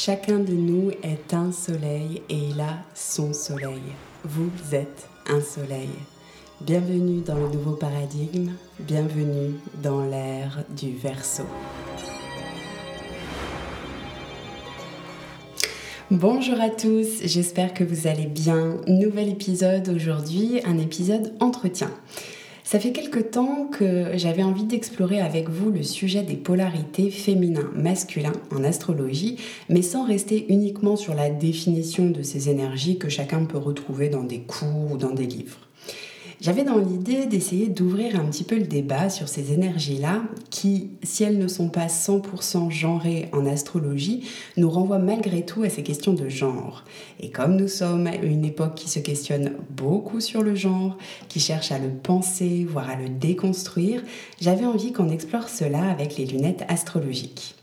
Chacun de nous est un soleil et il a son soleil. Vous êtes un soleil. Bienvenue dans le nouveau paradigme, bienvenue dans l'ère du verso. Bonjour à tous, j'espère que vous allez bien. Nouvel épisode aujourd'hui, un épisode entretien. Ça fait quelque temps que j'avais envie d'explorer avec vous le sujet des polarités féminin-masculin en astrologie, mais sans rester uniquement sur la définition de ces énergies que chacun peut retrouver dans des cours ou dans des livres. J'avais dans l'idée d'essayer d'ouvrir un petit peu le débat sur ces énergies-là qui, si elles ne sont pas 100% genrées en astrologie, nous renvoient malgré tout à ces questions de genre. Et comme nous sommes à une époque qui se questionne beaucoup sur le genre, qui cherche à le penser, voire à le déconstruire, j'avais envie qu'on explore cela avec les lunettes astrologiques.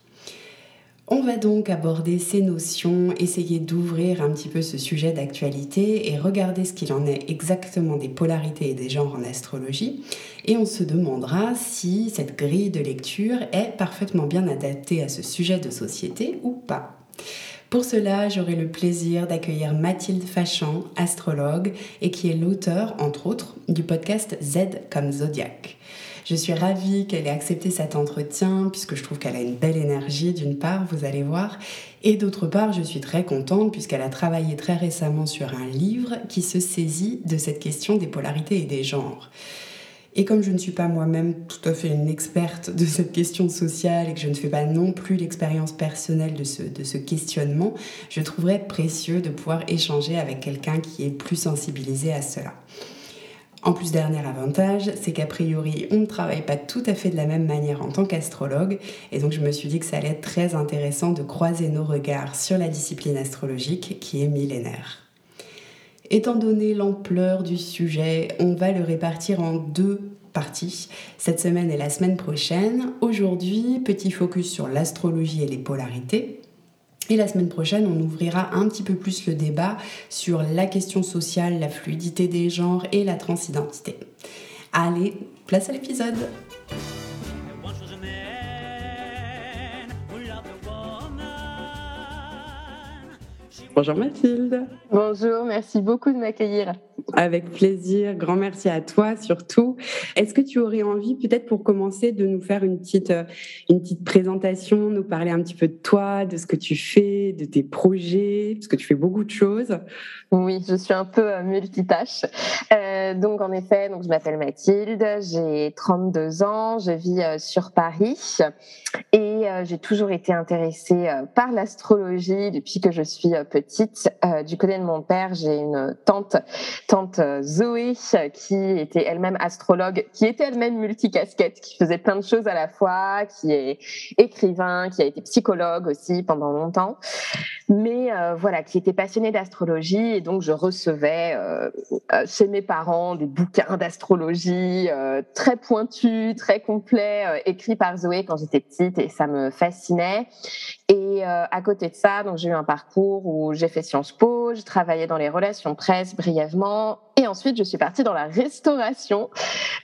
On va donc aborder ces notions, essayer d'ouvrir un petit peu ce sujet d'actualité et regarder ce qu'il en est exactement des polarités et des genres en astrologie. Et on se demandera si cette grille de lecture est parfaitement bien adaptée à ce sujet de société ou pas. Pour cela, j'aurai le plaisir d'accueillir Mathilde Fachan, astrologue, et qui est l'auteur, entre autres, du podcast Z comme Zodiac. Je suis ravie qu'elle ait accepté cet entretien puisque je trouve qu'elle a une belle énergie d'une part, vous allez voir, et d'autre part, je suis très contente puisqu'elle a travaillé très récemment sur un livre qui se saisit de cette question des polarités et des genres. Et comme je ne suis pas moi-même tout à fait une experte de cette question sociale et que je ne fais pas non plus l'expérience personnelle de ce, de ce questionnement, je trouverais précieux de pouvoir échanger avec quelqu'un qui est plus sensibilisé à cela. En plus, dernier avantage, c'est qu'a priori, on ne travaille pas tout à fait de la même manière en tant qu'astrologue, et donc je me suis dit que ça allait être très intéressant de croiser nos regards sur la discipline astrologique qui est millénaire. Étant donné l'ampleur du sujet, on va le répartir en deux parties, cette semaine et la semaine prochaine. Aujourd'hui, petit focus sur l'astrologie et les polarités. Et la semaine prochaine, on ouvrira un petit peu plus le débat sur la question sociale, la fluidité des genres et la transidentité. Allez, place à l'épisode Bonjour Mathilde. Bonjour, merci beaucoup de m'accueillir. Avec plaisir, grand merci à toi surtout. Est-ce que tu aurais envie peut-être pour commencer de nous faire une petite, euh, une petite présentation, nous parler un petit peu de toi, de ce que tu fais, de tes projets, parce que tu fais beaucoup de choses? Oui, je suis un peu euh, multitâche. Euh, donc en effet, donc, je m'appelle Mathilde, j'ai 32 ans, je vis sur Paris et j'ai toujours été intéressée par l'astrologie depuis que je suis petite. Du côté de mon père, j'ai une tante tante euh, Zoé, qui était elle-même astrologue, qui était elle-même multicasquette, qui faisait plein de choses à la fois, qui est écrivain, qui a été psychologue aussi pendant longtemps, mais euh, voilà, qui était passionnée d'astrologie et donc je recevais euh, chez mes parents des bouquins d'astrologie très pointus, très complets, écrits par Zoé quand j'étais petite et ça me fascinait. Et à côté de ça, donc j'ai eu un parcours où j'ai fait Sciences Po, je travaillais dans les relations presse brièvement et ensuite, je suis partie dans la restauration.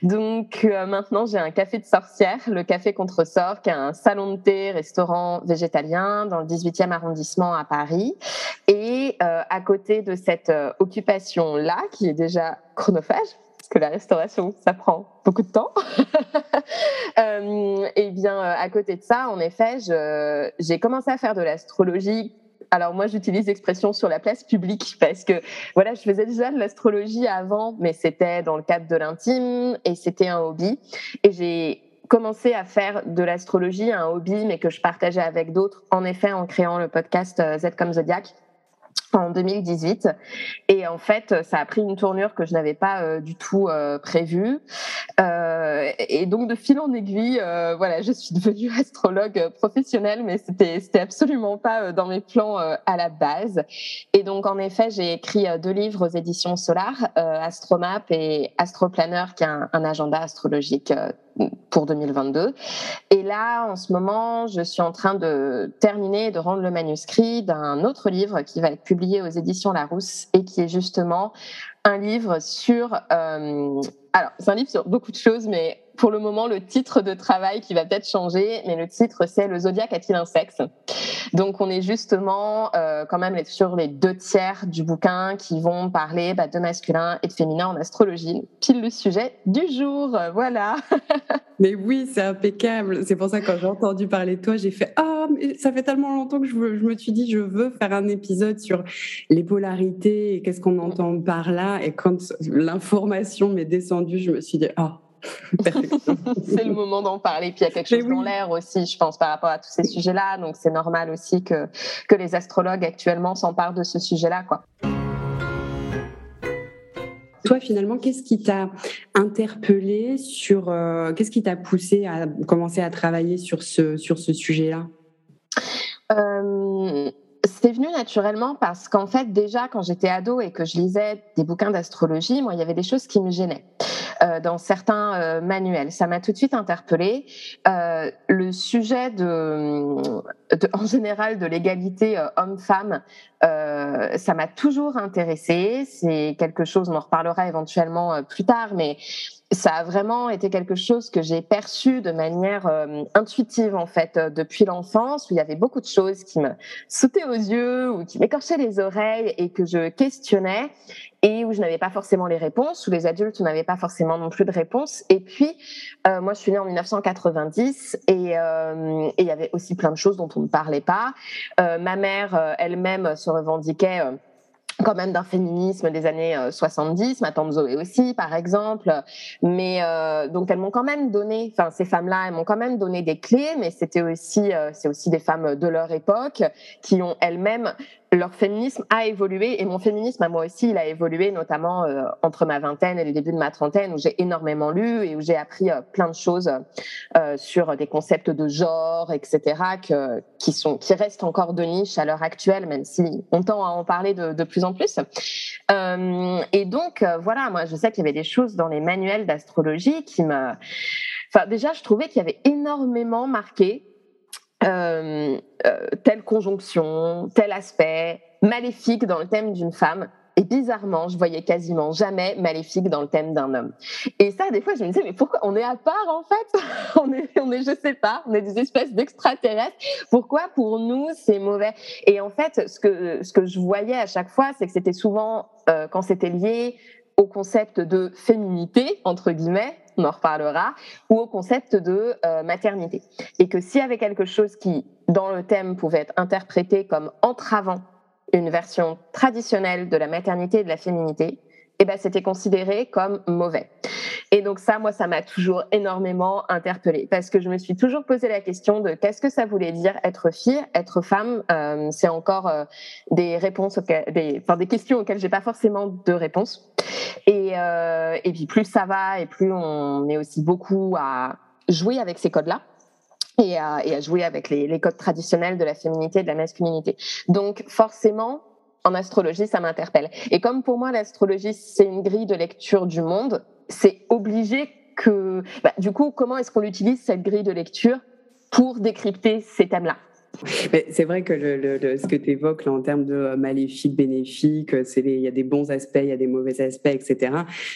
Donc euh, maintenant, j'ai un café de sorcière, le Café Contresort, qui est un salon de thé, restaurant végétalien dans le 18e arrondissement à Paris. Et euh, à côté de cette euh, occupation-là, qui est déjà chronophage, parce que la restauration, ça prend beaucoup de temps. et bien, à côté de ça, en effet, j'ai commencé à faire de l'astrologie alors moi, j'utilise l'expression sur la place publique parce que voilà, je faisais déjà de l'astrologie avant, mais c'était dans le cadre de l'intime et c'était un hobby. Et j'ai commencé à faire de l'astrologie un hobby, mais que je partageais avec d'autres, en effet, en créant le podcast euh, Z comme Zodiac en 2018 et en fait ça a pris une tournure que je n'avais pas euh, du tout euh, prévue. Euh, et donc de fil en aiguille euh, voilà je suis devenue astrologue professionnelle mais c'était c'était absolument pas dans mes plans à la base. Et donc en effet j'ai écrit deux livres aux éditions Solar Astromap et Astroplanner qui est un, un agenda astrologique pour 2022. Et là, en ce moment, je suis en train de terminer de rendre le manuscrit d'un autre livre qui va être publié aux éditions Larousse et qui est justement un livre sur... Euh, alors, c'est un livre sur beaucoup de choses, mais pour le moment, le titre de travail qui va peut-être changer, mais le titre, c'est Le zodiaque a-t-il un sexe? Donc on est justement euh, quand même sur les deux tiers du bouquin qui vont parler bah, de masculin et de féminin en astrologie. Pile le sujet du jour, voilà. mais oui, c'est impeccable. C'est pour ça que quand j'ai entendu parler de toi, j'ai fait ah, mais ça fait tellement longtemps que je, je me suis dit je veux faire un épisode sur les polarités et qu'est-ce qu'on entend par là. Et quand l'information m'est descendue, je me suis dit ah. c'est le moment d'en parler. Puis il y a quelque chose dans l'air aussi, je pense, par rapport à tous ces sujets-là. Donc c'est normal aussi que, que les astrologues actuellement s'emparent de ce sujet-là. quoi. Toi, finalement, qu'est-ce qui t'a interpellé sur, euh, qu'est-ce qui t'a poussé à commencer à travailler sur ce, sur ce sujet-là? Euh, c'est venu naturellement parce qu'en fait, déjà, quand j'étais ado et que je lisais des bouquins d'astrologie, moi, il y avait des choses qui me gênaient. Euh, dans certains euh, manuels. Ça m'a tout de suite interpellée. Euh, le sujet de, en général, de l'égalité homme-femme, ça m'a toujours intéressée. C'est quelque chose, on en reparlera éventuellement plus tard, mais ça a vraiment été quelque chose que j'ai perçu de manière intuitive en fait depuis l'enfance où il y avait beaucoup de choses qui me sautaient aux yeux ou qui m'écorchaient les oreilles et que je questionnais et où je n'avais pas forcément les réponses où les adultes n'avaient pas forcément non plus de réponses et puis euh, moi je suis née en 1990 et, et il y avait aussi plein de choses dont on ne parlait pas ma mère elle-même se revendiquait quand même d'un féminisme des années 70, euh, ma tante Zoé aussi, par exemple. Mais euh, donc elles m'ont quand même donné, enfin ces femmes-là, elles m'ont quand même donné des clés, mais c'était aussi, euh, c'est aussi des femmes de leur époque qui ont elles-mêmes leur féminisme a évolué et mon féminisme à moi aussi, il a évolué notamment euh, entre ma vingtaine et le début de ma trentaine où j'ai énormément lu et où j'ai appris euh, plein de choses euh, sur des concepts de genre, etc. Que, qui sont qui restent encore de niche à l'heure actuelle, même si on tend à en parler de, de plus en plus. et donc voilà, moi je sais qu'il y avait des choses dans les manuels d'astrologie qui me, enfin déjà je trouvais qu'il y avait énormément marqué euh, euh, telle conjonction, tel aspect maléfique dans le thème d'une femme. Et bizarrement, je voyais quasiment jamais maléfique dans le thème d'un homme. Et ça, des fois, je me disais, mais pourquoi on est à part en fait? On est, on est, je sais pas, on est des espèces d'extraterrestres. Pourquoi pour nous c'est mauvais? Et en fait, ce que ce que je voyais à chaque fois, c'est que c'était souvent euh, quand c'était lié au concept de féminité entre guillemets on en reparlera, ou au concept de euh, maternité. Et que s'il y avait quelque chose qui, dans le thème, pouvait être interprété comme entravant une version traditionnelle de la maternité et de la féminité, eh ben, c'était considéré comme mauvais. Et donc ça, moi, ça m'a toujours énormément interpellée parce que je me suis toujours posé la question de qu'est-ce que ça voulait dire être fille, être femme. Euh, c'est encore euh, des réponses, des, enfin des questions auxquelles j'ai pas forcément de réponse. Et, euh, et puis plus ça va et plus on est aussi beaucoup à jouer avec ces codes-là. Et à, et à, jouer avec les, les codes traditionnels de la féminité et de la masculinité. Donc forcément, en astrologie, ça m'interpelle. Et comme pour moi, l'astrologie, c'est une grille de lecture du monde, c'est obligé que, bah, du coup, comment est-ce qu'on utilise cette grille de lecture pour décrypter ces thèmes-là? C'est vrai que le, ce que tu évoques là, en termes de euh, maléfique, bénéfique, euh, il y a des bons aspects, il y a des mauvais aspects, etc.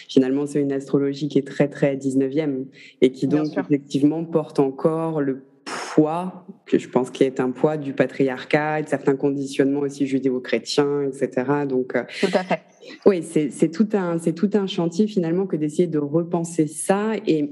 Finalement, c'est une astrologie qui est très, très 19e et qui donc effectivement porte encore le poids, que je pense qui est un poids du patriarcat, de certains conditionnements aussi judéo-chrétiens, etc. Donc, euh, tout à fait. Oui, c'est tout, un, tout un chantier finalement que d'essayer de repenser ça. Et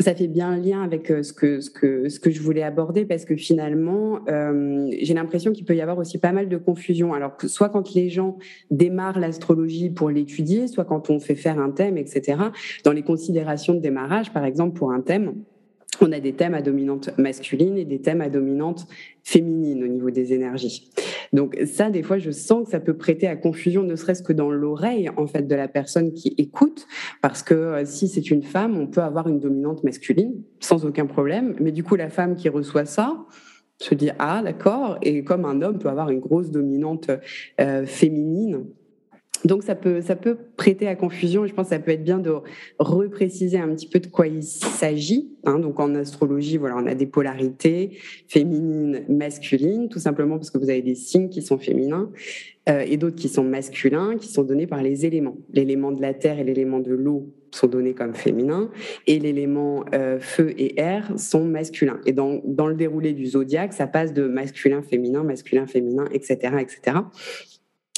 ça fait bien lien avec euh, ce que, ce que, ce que je voulais aborder parce que finalement, euh, j'ai l'impression qu'il peut y avoir aussi pas mal de confusion. Alors, soit quand les gens démarrent l'astrologie pour l'étudier, soit quand on fait faire un thème, etc. Dans les considérations de démarrage, par exemple, pour un thème, on a des thèmes à dominante masculine et des thèmes à dominante féminine au niveau des énergies. Donc ça, des fois, je sens que ça peut prêter à confusion, ne serait-ce que dans l'oreille en fait de la personne qui écoute, parce que euh, si c'est une femme, on peut avoir une dominante masculine sans aucun problème, mais du coup, la femme qui reçoit ça se dit ah d'accord, et comme un homme peut avoir une grosse dominante euh, féminine donc ça peut, ça peut prêter à confusion et je pense que ça peut être bien de repréciser un petit peu de quoi il s'agit. Hein. Donc en astrologie, voilà, on a des polarités féminines, masculines, tout simplement parce que vous avez des signes qui sont féminins euh, et d'autres qui sont masculins, qui sont donnés par les éléments, l'élément de la terre et l'élément de l'eau sont donnés comme féminins et l'élément euh, feu et air sont masculins. Et dans, dans le déroulé du zodiaque, ça passe de masculin, féminin, masculin, féminin, etc., etc.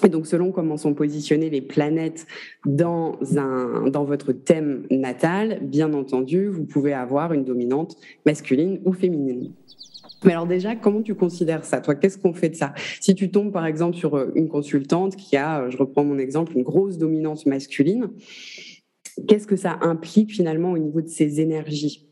Et donc, selon comment sont positionnées les planètes dans, un, dans votre thème natal, bien entendu, vous pouvez avoir une dominante masculine ou féminine. Mais alors déjà, comment tu considères ça Toi, qu'est-ce qu'on fait de ça? Si tu tombes par exemple sur euh, une consultante qui a, euh, je reprends mon exemple, une grosse dominance masculine, qu'est-ce que ça implique finalement au niveau de ses énergies?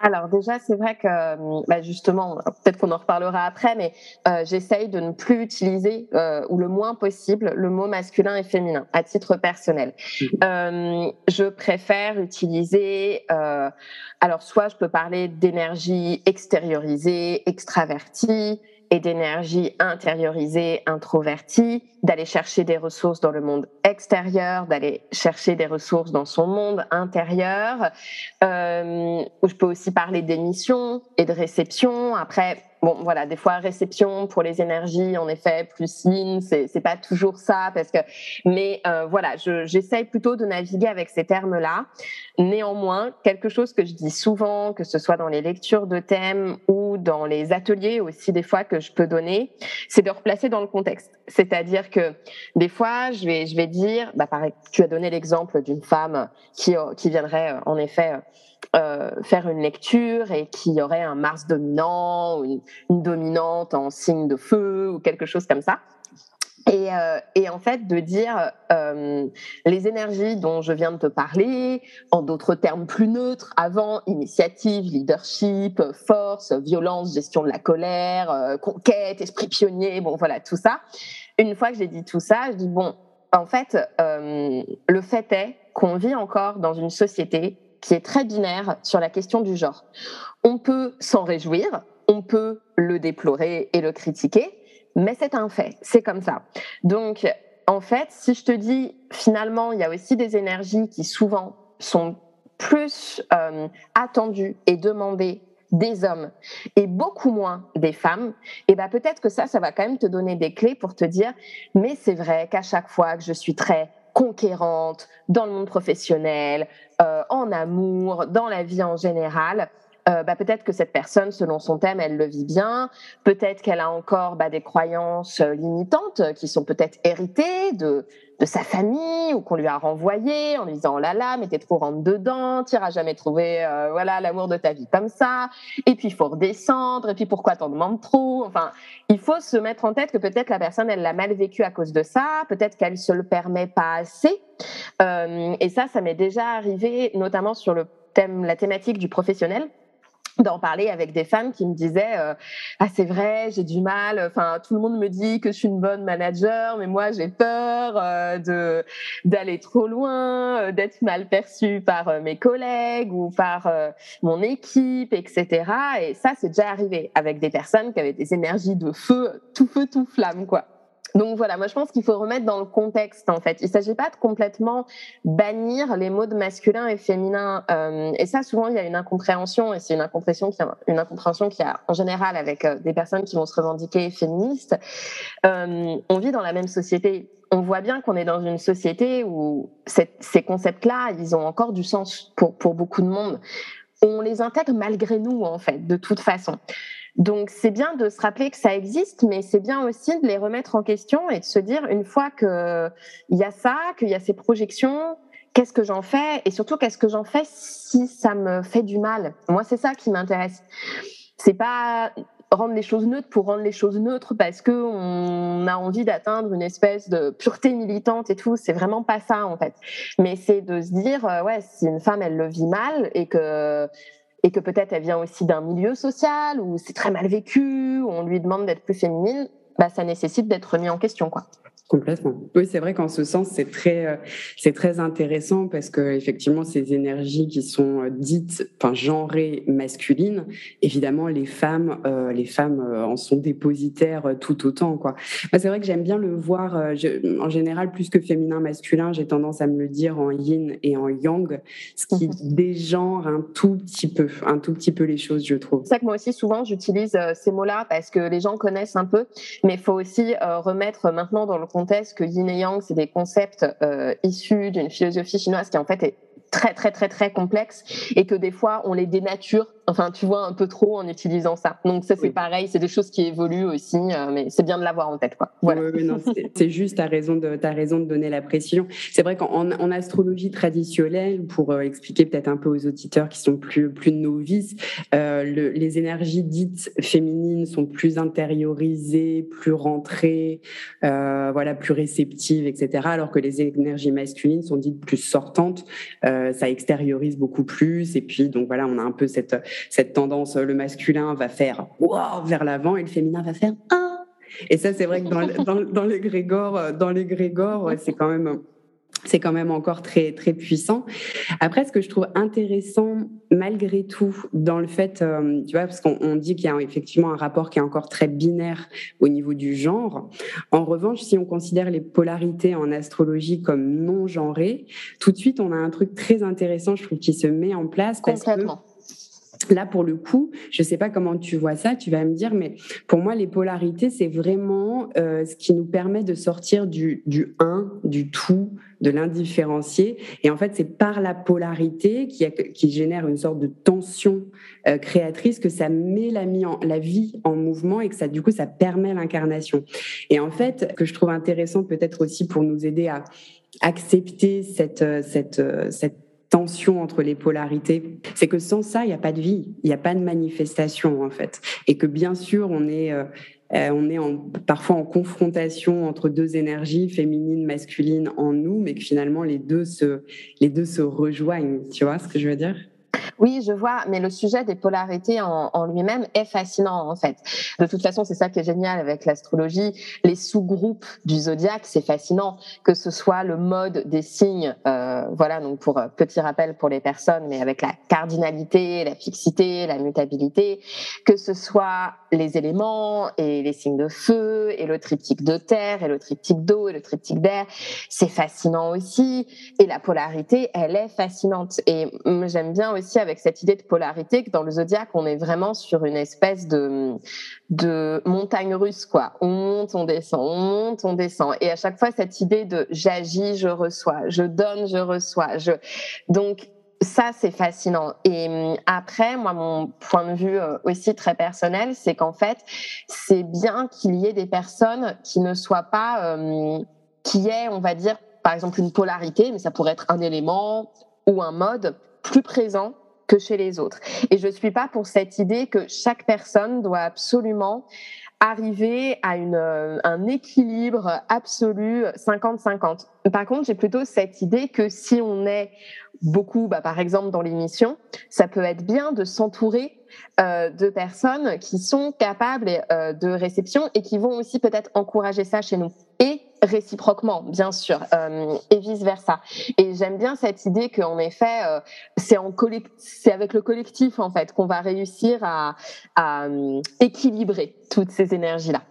Alors déjà, c'est vrai que euh, bah justement, peut-être qu'on en reparlera après, mais euh, j'essaye de ne plus utiliser euh, ou le moins possible le mot masculin et féminin à titre personnel. Mmh. Euh, je préfère utiliser, euh, alors soit je peux parler d'énergie extériorisée, extravertie, et d'énergie intériorisée, introvertie, d'aller chercher des ressources dans le monde extérieur, d'aller chercher des ressources dans son monde intérieur. Euh, je peux aussi parler d'émission et de réception. Après, Bon, voilà, des fois réception pour les énergies, en effet, plus yin, c'est pas toujours ça parce que, mais euh, voilà, j'essaye plutôt de naviguer avec ces termes-là. Néanmoins, quelque chose que je dis souvent, que ce soit dans les lectures de thèmes ou dans les ateliers aussi des fois que je peux donner, c'est de replacer dans le contexte. C'est-à-dire que des fois, je vais je vais dire, bah pareil, tu as donné l'exemple d'une femme qui qui viendrait en effet euh, faire une lecture et qu'il y aurait un Mars dominant ou une, dominante en signe de feu ou quelque chose comme ça. Et, euh, et, en fait, de dire euh, les énergies dont je viens de te parler, en d'autres termes plus neutres, avant initiative, leadership, force, violence, gestion de la colère, conquête, esprit pionnier, bon voilà tout ça. Une fois que j'ai dit tout ça, je dis bon, en fait, le fait est qu'on vit encore dans une société qui est très binaire sur la question du genre. On peut s'en réjouir, on peut le déplorer et le critiquer, mais c'est un fait, c'est comme ça. Donc, en fait, si je te dis, finalement, il y a aussi des énergies qui souvent sont plus euh, attendues et demandées des hommes et beaucoup moins des femmes, et ben peut-être que ça, ça va quand même te donner des clés pour te dire, mais c'est vrai qu'à chaque fois que je suis très conquérante dans le monde professionnel, euh, en amour, dans la vie en général, euh, bah, peut-être que cette personne, selon son thème, elle le vit bien. Peut-être qu'elle a encore bah, des croyances euh, limitantes qui sont peut-être héritées de, de sa famille ou qu'on lui a renvoyées en lui disant oh là là, mais t'es trop rentre dedans, t'iras jamais trouver euh, voilà l'amour de ta vie comme ça. Et puis il faut redescendre. Et puis pourquoi t'en demandes trop? Enfin, il faut se mettre en tête que peut-être la personne elle l'a mal vécu à cause de ça. Peut-être qu'elle se le permet pas assez. et ça, ça m'est déjà arrivé, notamment sur le thème, la thématique du professionnel d'en parler avec des femmes qui me disaient euh, ah c'est vrai j'ai du mal. Enfin tout le monde me dit que je suis une bonne manager mais moi j'ai peur euh, de d'aller trop loin euh, d'être mal perçue par mes collègues ou par mon équipe etc et ça c'est déjà arrivé avec des personnes qui avaient des énergies de feu tout feu tout flamme quoi donc voilà, moi je pense qu'il faut remettre dans le contexte en fait. Il ne s'agit pas de complètement bannir les mots de masculin et féminin. Euh, et ça, souvent, il y a une incompréhension et c'est une incompréhension qui a, une incompréhension qui a en général avec euh, des personnes qui vont se revendiquer féministes. Euh, on vit dans la même société. On voit bien qu'on est dans une société où ces concepts-là, ils ont encore du sens pour, pour beaucoup de monde. On les intègre malgré nous en fait, de toute façon. Donc c'est bien de se rappeler que ça existe, mais c'est bien aussi de les remettre en question et de se dire une fois qu'il y a ça, qu'il y a ces projections, qu'est-ce que j'en fais et surtout qu'est-ce que j'en fais si ça me fait du mal? Moi c'est ça qui m'intéresse. C'est pas rendre les choses neutres pour rendre les choses neutres parce que on a envie d'atteindre une espèce de pureté militante et tout. C'est vraiment pas ça en fait. Mais c'est de se dire euh, ouais si une femme elle le vit mal et que et que peut-être elle vient aussi d'un milieu social où c'est très mal vécu, où on lui demande d'être plus féminine, bah, ça nécessite d'être remis en question. Quoi. Complètement. Oui, c'est vrai qu'en ce sens, c'est très, euh, c'est très intéressant parce que effectivement, ces énergies qui sont euh, dites, enfin genrées masculines, évidemment, les femmes, euh, les femmes en sont dépositaires tout autant, quoi. c'est vrai que j'aime bien le voir. en général, plus que féminin, masculin, j'ai tendance à me le dire en yin et en yang, ce qui mhm. dégenre un tout petit peu, un tout petit peu les choses, je trouve. C'est ça que moi aussi, souvent, j'utilise ces mots-là parce que les gens connaissent un peu, mais il faut aussi remettre maintenant dans le contexte que yin et yang, c'est des concepts euh, issus d'une philosophie chinoise qui en fait est très très très très complexes et que des fois on les dénature enfin tu vois un peu trop en utilisant ça. Donc ça c'est pareil c'est des choses qui évoluent aussi euh, mais c'est bien de l'avoir en tête quoi. Voilà. c'est juste ta raison de as raison de donner la précision. C'est vrai qu'en en astrologie traditionnelle pour euh, expliquer peut-être un peu aux auditeurs qui sont plus plus novices euh, le, les énergies dites féminines sont plus intériorisées plus rentrées voilà plus réceptives etc alors que les énergies masculines sont dites plus sortantes. Ça extériorise beaucoup plus. Et puis, donc voilà, on a un peu cette, cette tendance, le masculin va faire wow vers l'avant et le féminin va faire ah. Et ça, c'est vrai que dans, dans, dans les grégores, dans les grégores, c'est quand même c'est quand même encore très très puissant. Après, ce que je trouve intéressant malgré tout dans le fait, euh, tu vois, parce qu'on dit qu'il y a effectivement un rapport qui est encore très binaire au niveau du genre. En revanche, si on considère les polarités en astrologie comme non genrées, tout de suite, on a un truc très intéressant, je trouve, qui se met en place parce que Là, pour le coup, je ne sais pas comment tu vois ça, tu vas me dire, mais pour moi, les polarités, c'est vraiment euh, ce qui nous permet de sortir du, du un, du tout, de l'indifférencié. Et en fait, c'est par la polarité qui, qui, génère une sorte de tension euh, créatrice que ça met la, vie en mouvement et que ça, du coup, ça permet l'incarnation. Et en fait, que je trouve intéressant peut-être aussi pour nous aider à accepter cette, euh, cette, cette tension entre les polarités, c'est que sans ça, il n'y a pas de vie, il n'y a pas de manifestation en fait. Et que bien sûr, on est, euh, euh, on est parfois en confrontation entre deux énergies, féminines, masculines en nous, mais que finalement les deux se, les deux se rejoignent. Tu vois ce que je veux dire? Oui, je vois, mais le sujet des polarités en, lui-même est fascinant en fait. De toute façon, c'est ça qui est génial avec l'astrologie. Les sous-groupes du zodiaque, c'est fascinant, que ce soit le mode des signes, euh, voilà, donc pour euh, petit rappel pour les personnes, mais avec la cardinalité, la fixité, la mutabilité, que ce soit les éléments et les signes de feu et le triptyque de terre et le triptyque d'eau et le triptyque d'air, c'est fascinant aussi. Et la polarité, elle est fascinante. Et j'aime bien aussi avec cette idée de polarité que dans le zodiaque, on est vraiment sur une espèce de, de montagne russe, quoi. On monte, on descend, on monte, on descend. Et à chaque fois, cette idée de j'agis, je reçois, je donne, je reçois. Je... Donc, ça, c'est fascinant. Et hum, après, moi, mon point de vue euh, aussi très personnel, c'est qu'en fait, c'est bien qu'il y ait des personnes qui ne soient pas, euh, qui aient, on va dire, par exemple, une polarité, mais ça pourrait être un élément ou un mode plus présent que chez les autres. Et je suis pas pour cette idée que chaque personne doit absolument arriver à une, euh, un équilibre absolu 50-50. Par contre, j'ai plutôt cette idée que si on est beaucoup, bah, par exemple dans l'émission, ça peut être bien de s'entourer euh, de personnes qui sont capables euh, de réception et qui vont aussi peut-être encourager ça chez nous. Et réciproquement, bien sûr, euh, et vice versa. Et j'aime bien cette idée qu'en effet, euh, c'est avec le collectif en fait qu'on va réussir à, à euh, équilibrer toutes ces énergies là.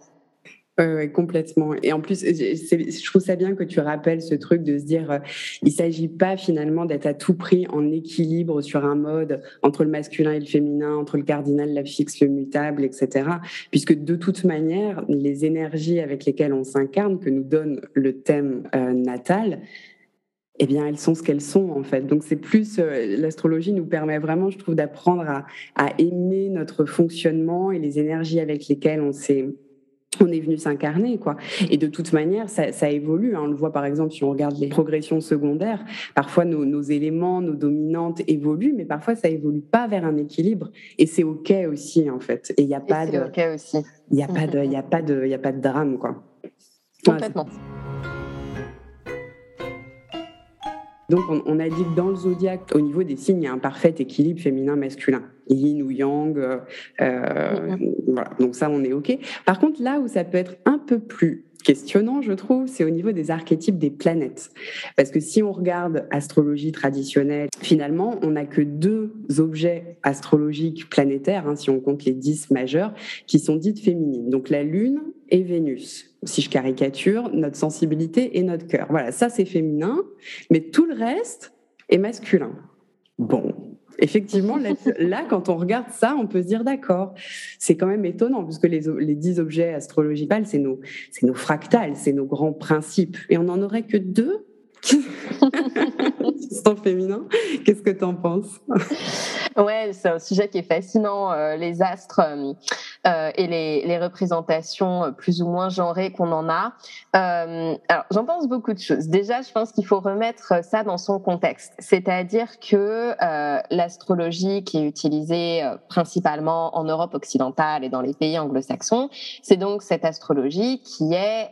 Oui, complètement. Et en plus, je trouve ça bien que tu rappelles ce truc de se dire, euh, il s'agit pas finalement d'être à tout prix en équilibre sur un mode entre le masculin et le féminin, entre le cardinal, la fixe, le mutable, etc. Puisque de toute manière, les énergies avec lesquelles on s'incarne, que nous donne le thème euh, natal, eh bien, elles sont ce qu'elles sont en fait. Donc, c'est plus euh, l'astrologie nous permet vraiment, je trouve, d'apprendre à aimer notre fonctionnement et les énergies avec lesquelles on s'est on est venu s'incarner quoi. Et de toute manière ça, évolue hein. on le voit par exemple si on regarde les progressions secondaires parfois nos, éléments nos dominantes évoluent mais parfois ça évolue pas vers un équilibre. Et c'est ok aussi en fait. Et il n'y a pas de aussi. il y a pas de il y a pas de il y a pas de drame quoi. Complètement. Donc, on, a dit que dans le zodiaque, au niveau des signes, il y a un parfait équilibre féminin-masculin. Yin ou yang. Euh, euh, voilà. Donc, ça, on est OK. Par contre, là où ça peut être un peu plus questionnant, je trouve, c'est au niveau des archétypes des planètes. Parce que si on regarde astrologie traditionnelle, finalement, on n'a que deux objets astrologiques planétaires, hein, si on compte les dix majeurs, qui sont dites féminines. Donc la Lune et Vénus. Si je caricature, notre sensibilité et notre cœur. Voilà, ça c'est féminin, mais tout le reste est masculin. Bon, effectivement, là, quand on regarde ça, on peut se dire d'accord. C'est quand même étonnant, puisque les, dix objets astrologiques, c'est nos, nos fractales, c'est nos grands principes. Et on n'en aurait que deux? Sans féminin. Qu'est-ce que tu en penses? Ouais, c'est un sujet qui est fascinant, euh, les astres euh, et les, les, représentations plus ou moins genrées qu'on en a. Euh, alors, j'en pense beaucoup de choses. Déjà, je pense qu'il faut remettre ça dans son contexte, c'est-à-dire que l'astrologie qui est utilisée principalement en Europe occidentale et dans les pays anglo-saxons, c'est donc cette astrologie qui est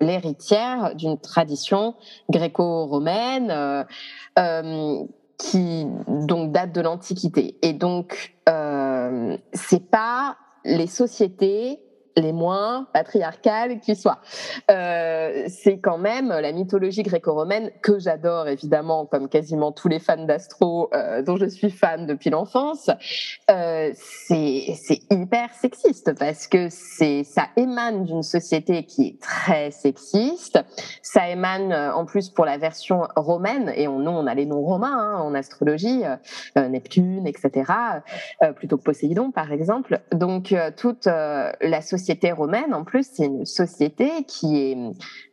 l'héritière d'une tradition gréco-romaine euh, euh, qui donc date de l'Antiquité. Et donc, euh, c'est pas les sociétés les moins patriarcales qui soient. Euh, c'est quand même la mythologie gréco-romaine que j'adore évidemment, comme quasiment tous les fans d'astro euh, dont je suis fan depuis l'enfance. Euh, c'est hyper sexiste parce que ça émane d'une société qui est très sexiste. Ça émane euh, en plus pour la version romaine et on, a les noms romains hein, en astrologie, Neptune, etc. plutôt que Poséidon par exemple. Donc toute la société société romaine, en plus, c'est une société qui est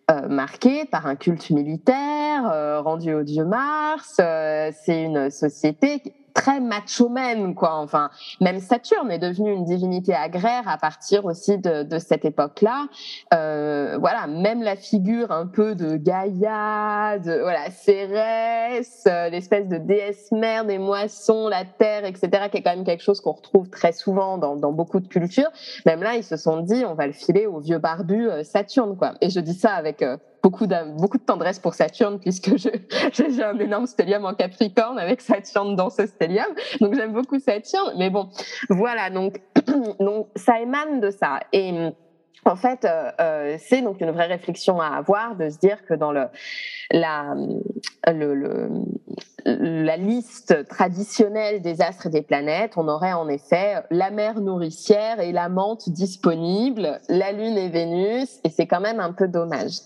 euh, marquée par un culte militaire euh, rendu au dieu Mars. Euh, c'est une société très macho-man, quoi. Enfin, même Saturne est devenu une divinité agraire à partir aussi de, cette époque-là. Euh, voilà, même la figure un peu de Gaïa, de voilà, Cérès, euh, l'espèce de déesse mère des moissons, la terre, etc., qui est quand même quelque chose qu'on retrouve très souvent dans, dans, beaucoup de cultures. Même là, ils se sont dit, on va le filer au vieux barbu euh, Saturne, quoi. Et je dis ça avec beaucoup de, beaucoup de tendresse pour Saturne puisque j'ai un énorme stellium en Capricorne avec Saturne dans ce stellium. Donc j'aime beaucoup Saturne. Mais bon, voilà. Donc, donc ça émane de ça. Et en fait, euh, euh, c'est donc une vraie réflexion à avoir de se dire que dans le, la, le, le, la liste traditionnelle des astres et des planètes, on aurait en effet la mer nourricière et la menthe disponible, la Lune et Vénus, et c'est quand même un peu dommage.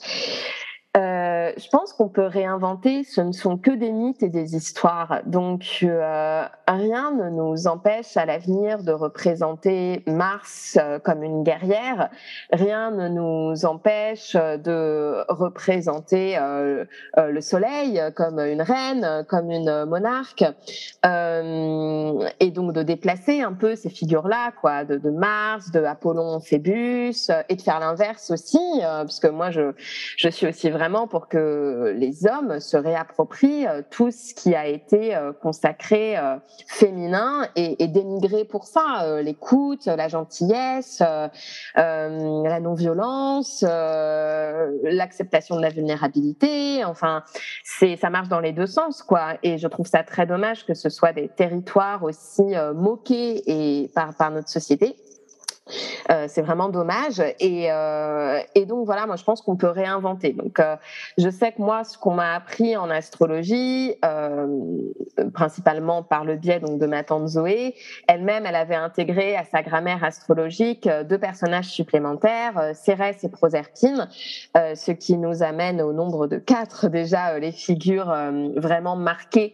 Euh, je pense qu'on peut réinventer, ce ne sont que des mythes et des histoires. Donc euh, rien ne nous empêche à l'avenir de représenter Mars euh, comme une guerrière, rien ne nous empêche de représenter le Soleil comme une reine, comme une monarque, et donc de déplacer un peu ces figures-là, quoi, de, Mars, de Apollon, Phébus, et de faire l'inverse aussi, parce que moi je suis aussi vraiment pour que les hommes se réapproprient euh, tout ce qui a été euh, consacré euh, féminin et, dénigré pour ça, l'écoute, la gentillesse, la non-violence, l'acceptation de la vulnérabilité. Enfin, c'est ça marche dans les deux sens, quoi. Et je trouve ça très dommage que ce soit des territoires aussi moqués et par notre société euh, c'est vraiment dommage. Et, euh, et, donc voilà, moi je pense qu'on peut réinventer. Donc euh, je sais que moi, ce qu'on m'a appris en astrologie, principalement par le biais donc de ma tante Zoé, elle-même, elle avait intégré à sa grammaire astrologique deux personnages supplémentaires, Cérès et Proserpine, ce qui nous amène au nombre de quatre déjà les figures vraiment marquées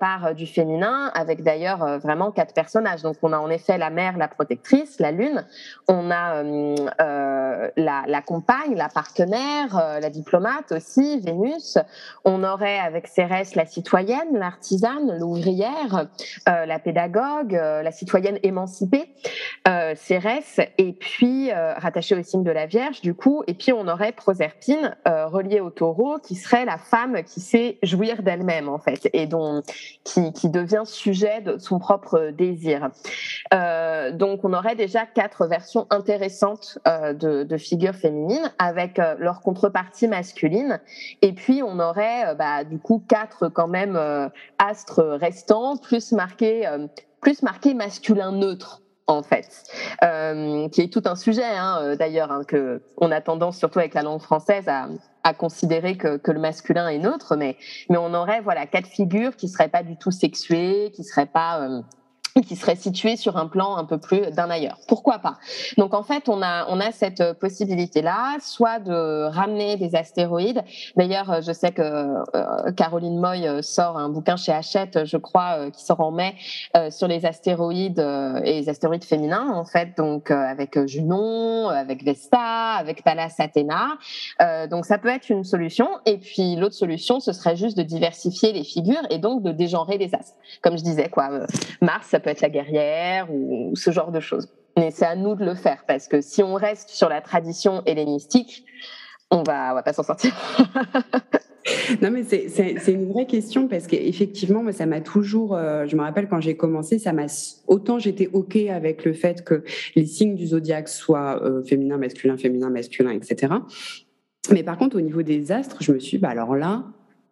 par du féminin, avec d'ailleurs vraiment quatre personnages. Donc on a en effet la mère, la protectrice, la lune on a euh, euh, la, compagne, la partenaire, euh, la diplomate aussi, Vénus. On aurait avec Cérès la citoyenne, l'artisane, l'ouvrière, la pédagogue, la citoyenne émancipée, Cérès, et puis rattachée au signe de la Vierge, du coup. Et puis on aurait Proserpine, reliée au taureau, qui serait la femme qui sait jouir d'elle-même, en fait, et qui devient sujet de son propre désir. donc on aurait déjà quatre versions intéressantes euh, de, figures féminines avec euh, leur contrepartie masculine. Et puis on aurait euh, bah, du coup quatre quand même astres restants, plus marqués, plus marqués masculin neutre en fait, qui est tout un sujet hein, d'ailleurs hein, que on a tendance surtout avec la langue française à, considérer que, le masculin est neutre, mais mais on aurait voilà quatre figures qui seraient pas du tout sexuées, qui seraient pas qui serait situé sur un plan un peu plus d'un ailleurs. Pourquoi pas? Donc en fait, on a on a cette possibilité-là, soit de ramener des astéroïdes. D'ailleurs, je sais que euh, Caroline Moy euh, sort un bouquin chez Hachette, je crois, euh, qui sort en mai sur les astéroïdes et les astéroïdes féminins en fait, donc avec Junon, avec Vesta, avec Pallas Athéna. donc ça peut être une solution. Et puis l'autre solution, ce serait juste de diversifier les figures et donc de dégenrer les astres. Comme je disais, quoi, Mars, ça peut être la guerrière ou, ce genre de choses. Mais c'est à nous de le faire parce que si on reste sur la tradition hellénistique, on va, va pas s'en sortir. non, mais c'est une vraie question parce qu'effectivement, moi, ça m'a toujours. Euh, je me rappelle quand j'ai commencé, ça m'a autant j'étais ok avec le fait que les signes du zodiaque soient euh, féminin, masculin, féminin, masculin, etc. Mais par contre, au niveau des astres, je me suis, bah alors là,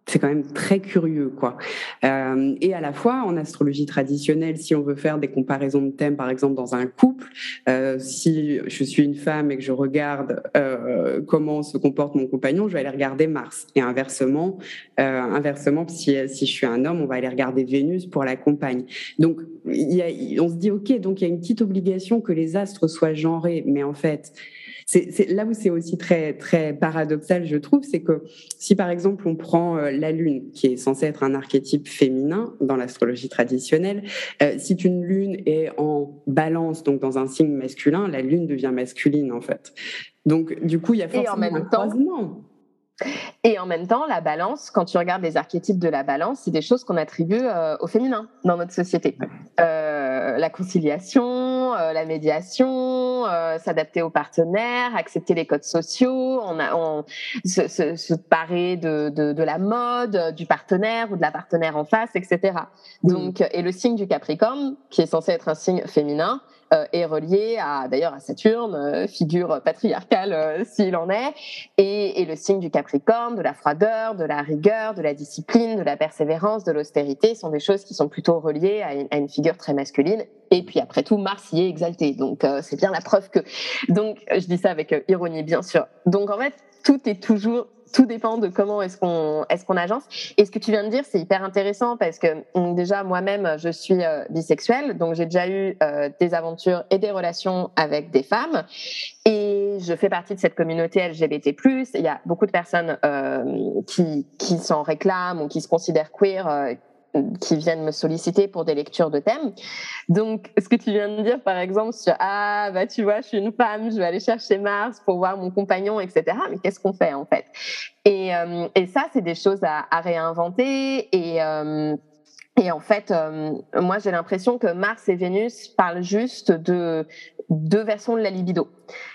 c'est quand même très curieux, quoi. Euh, et à la fois, en astrologie traditionnelle, si on veut faire des comparaisons de thèmes, par exemple dans un couple, euh, si je suis une femme et que je regarde euh, comment se comporte mon compagnon, je vais aller regarder Mars. Et inversement, euh, inversement, si, si je suis un homme, on va aller regarder Vénus pour la compagne. Donc, y a, on se dit, ok, donc il y a une petite obligation que les astres soient genrés, mais en fait, c'est là où c'est aussi très très paradoxal, je trouve, c'est que si par exemple on prend euh, la lune, qui est censée être un archétype féminin dans l'astrologie traditionnelle, euh, si une lune est en balance, donc dans un signe masculin, la lune devient masculine en fait. Donc du coup, il y a forcément un croisement. Et en même temps, la balance, quand tu regardes les archétypes de la balance, c'est des choses qu'on attribue euh, au féminin dans notre société. Euh, la conciliation, euh, la médiation, s'adapter aux partenaires, accepter les codes sociaux, on a, on, se, se, se, parer de, de, de, la mode, du partenaire ou de la partenaire en face, etc. Donc, et le signe du Capricorne, qui est censé être un signe féminin, euh, est relié à d'ailleurs à Saturne, euh, figure patriarcale euh, s'il en est, et, le signe du Capricorne, de la froideur, de la rigueur, de la discipline, de la persévérance, de l'austérité sont des choses qui sont plutôt reliées à une, à une, figure très masculine. Et puis après tout, Mars y est exalté, donc c'est bien la preuve que. Donc je dis ça avec ironie bien sûr. Donc en fait, tout est toujours tout dépend de comment est-ce qu'on est-ce qu'on agence. Et ce que tu viens de dire, c'est hyper intéressant parce que déjà moi-même, je suis euh, bisexuelle, donc j'ai déjà eu euh, des aventures et des relations avec des femmes. Et je fais partie de cette communauté LGBT+. Il y a beaucoup de personnes euh, qui, qui s'en réclament ou qui se considèrent queer, qui viennent me solliciter pour des lectures de thèmes. Donc, ce que tu viens de dire, par exemple, sur ah bah tu vois, je suis une femme, je vais aller chercher Mars pour voir mon compagnon, etc. Mais qu'est-ce qu'on fait en fait? Et, euh, et, ça, c'est des choses à, réinventer et euh, et en fait, euh, moi, j'ai l'impression que Mars et Vénus parlent juste de deux versions de la libido.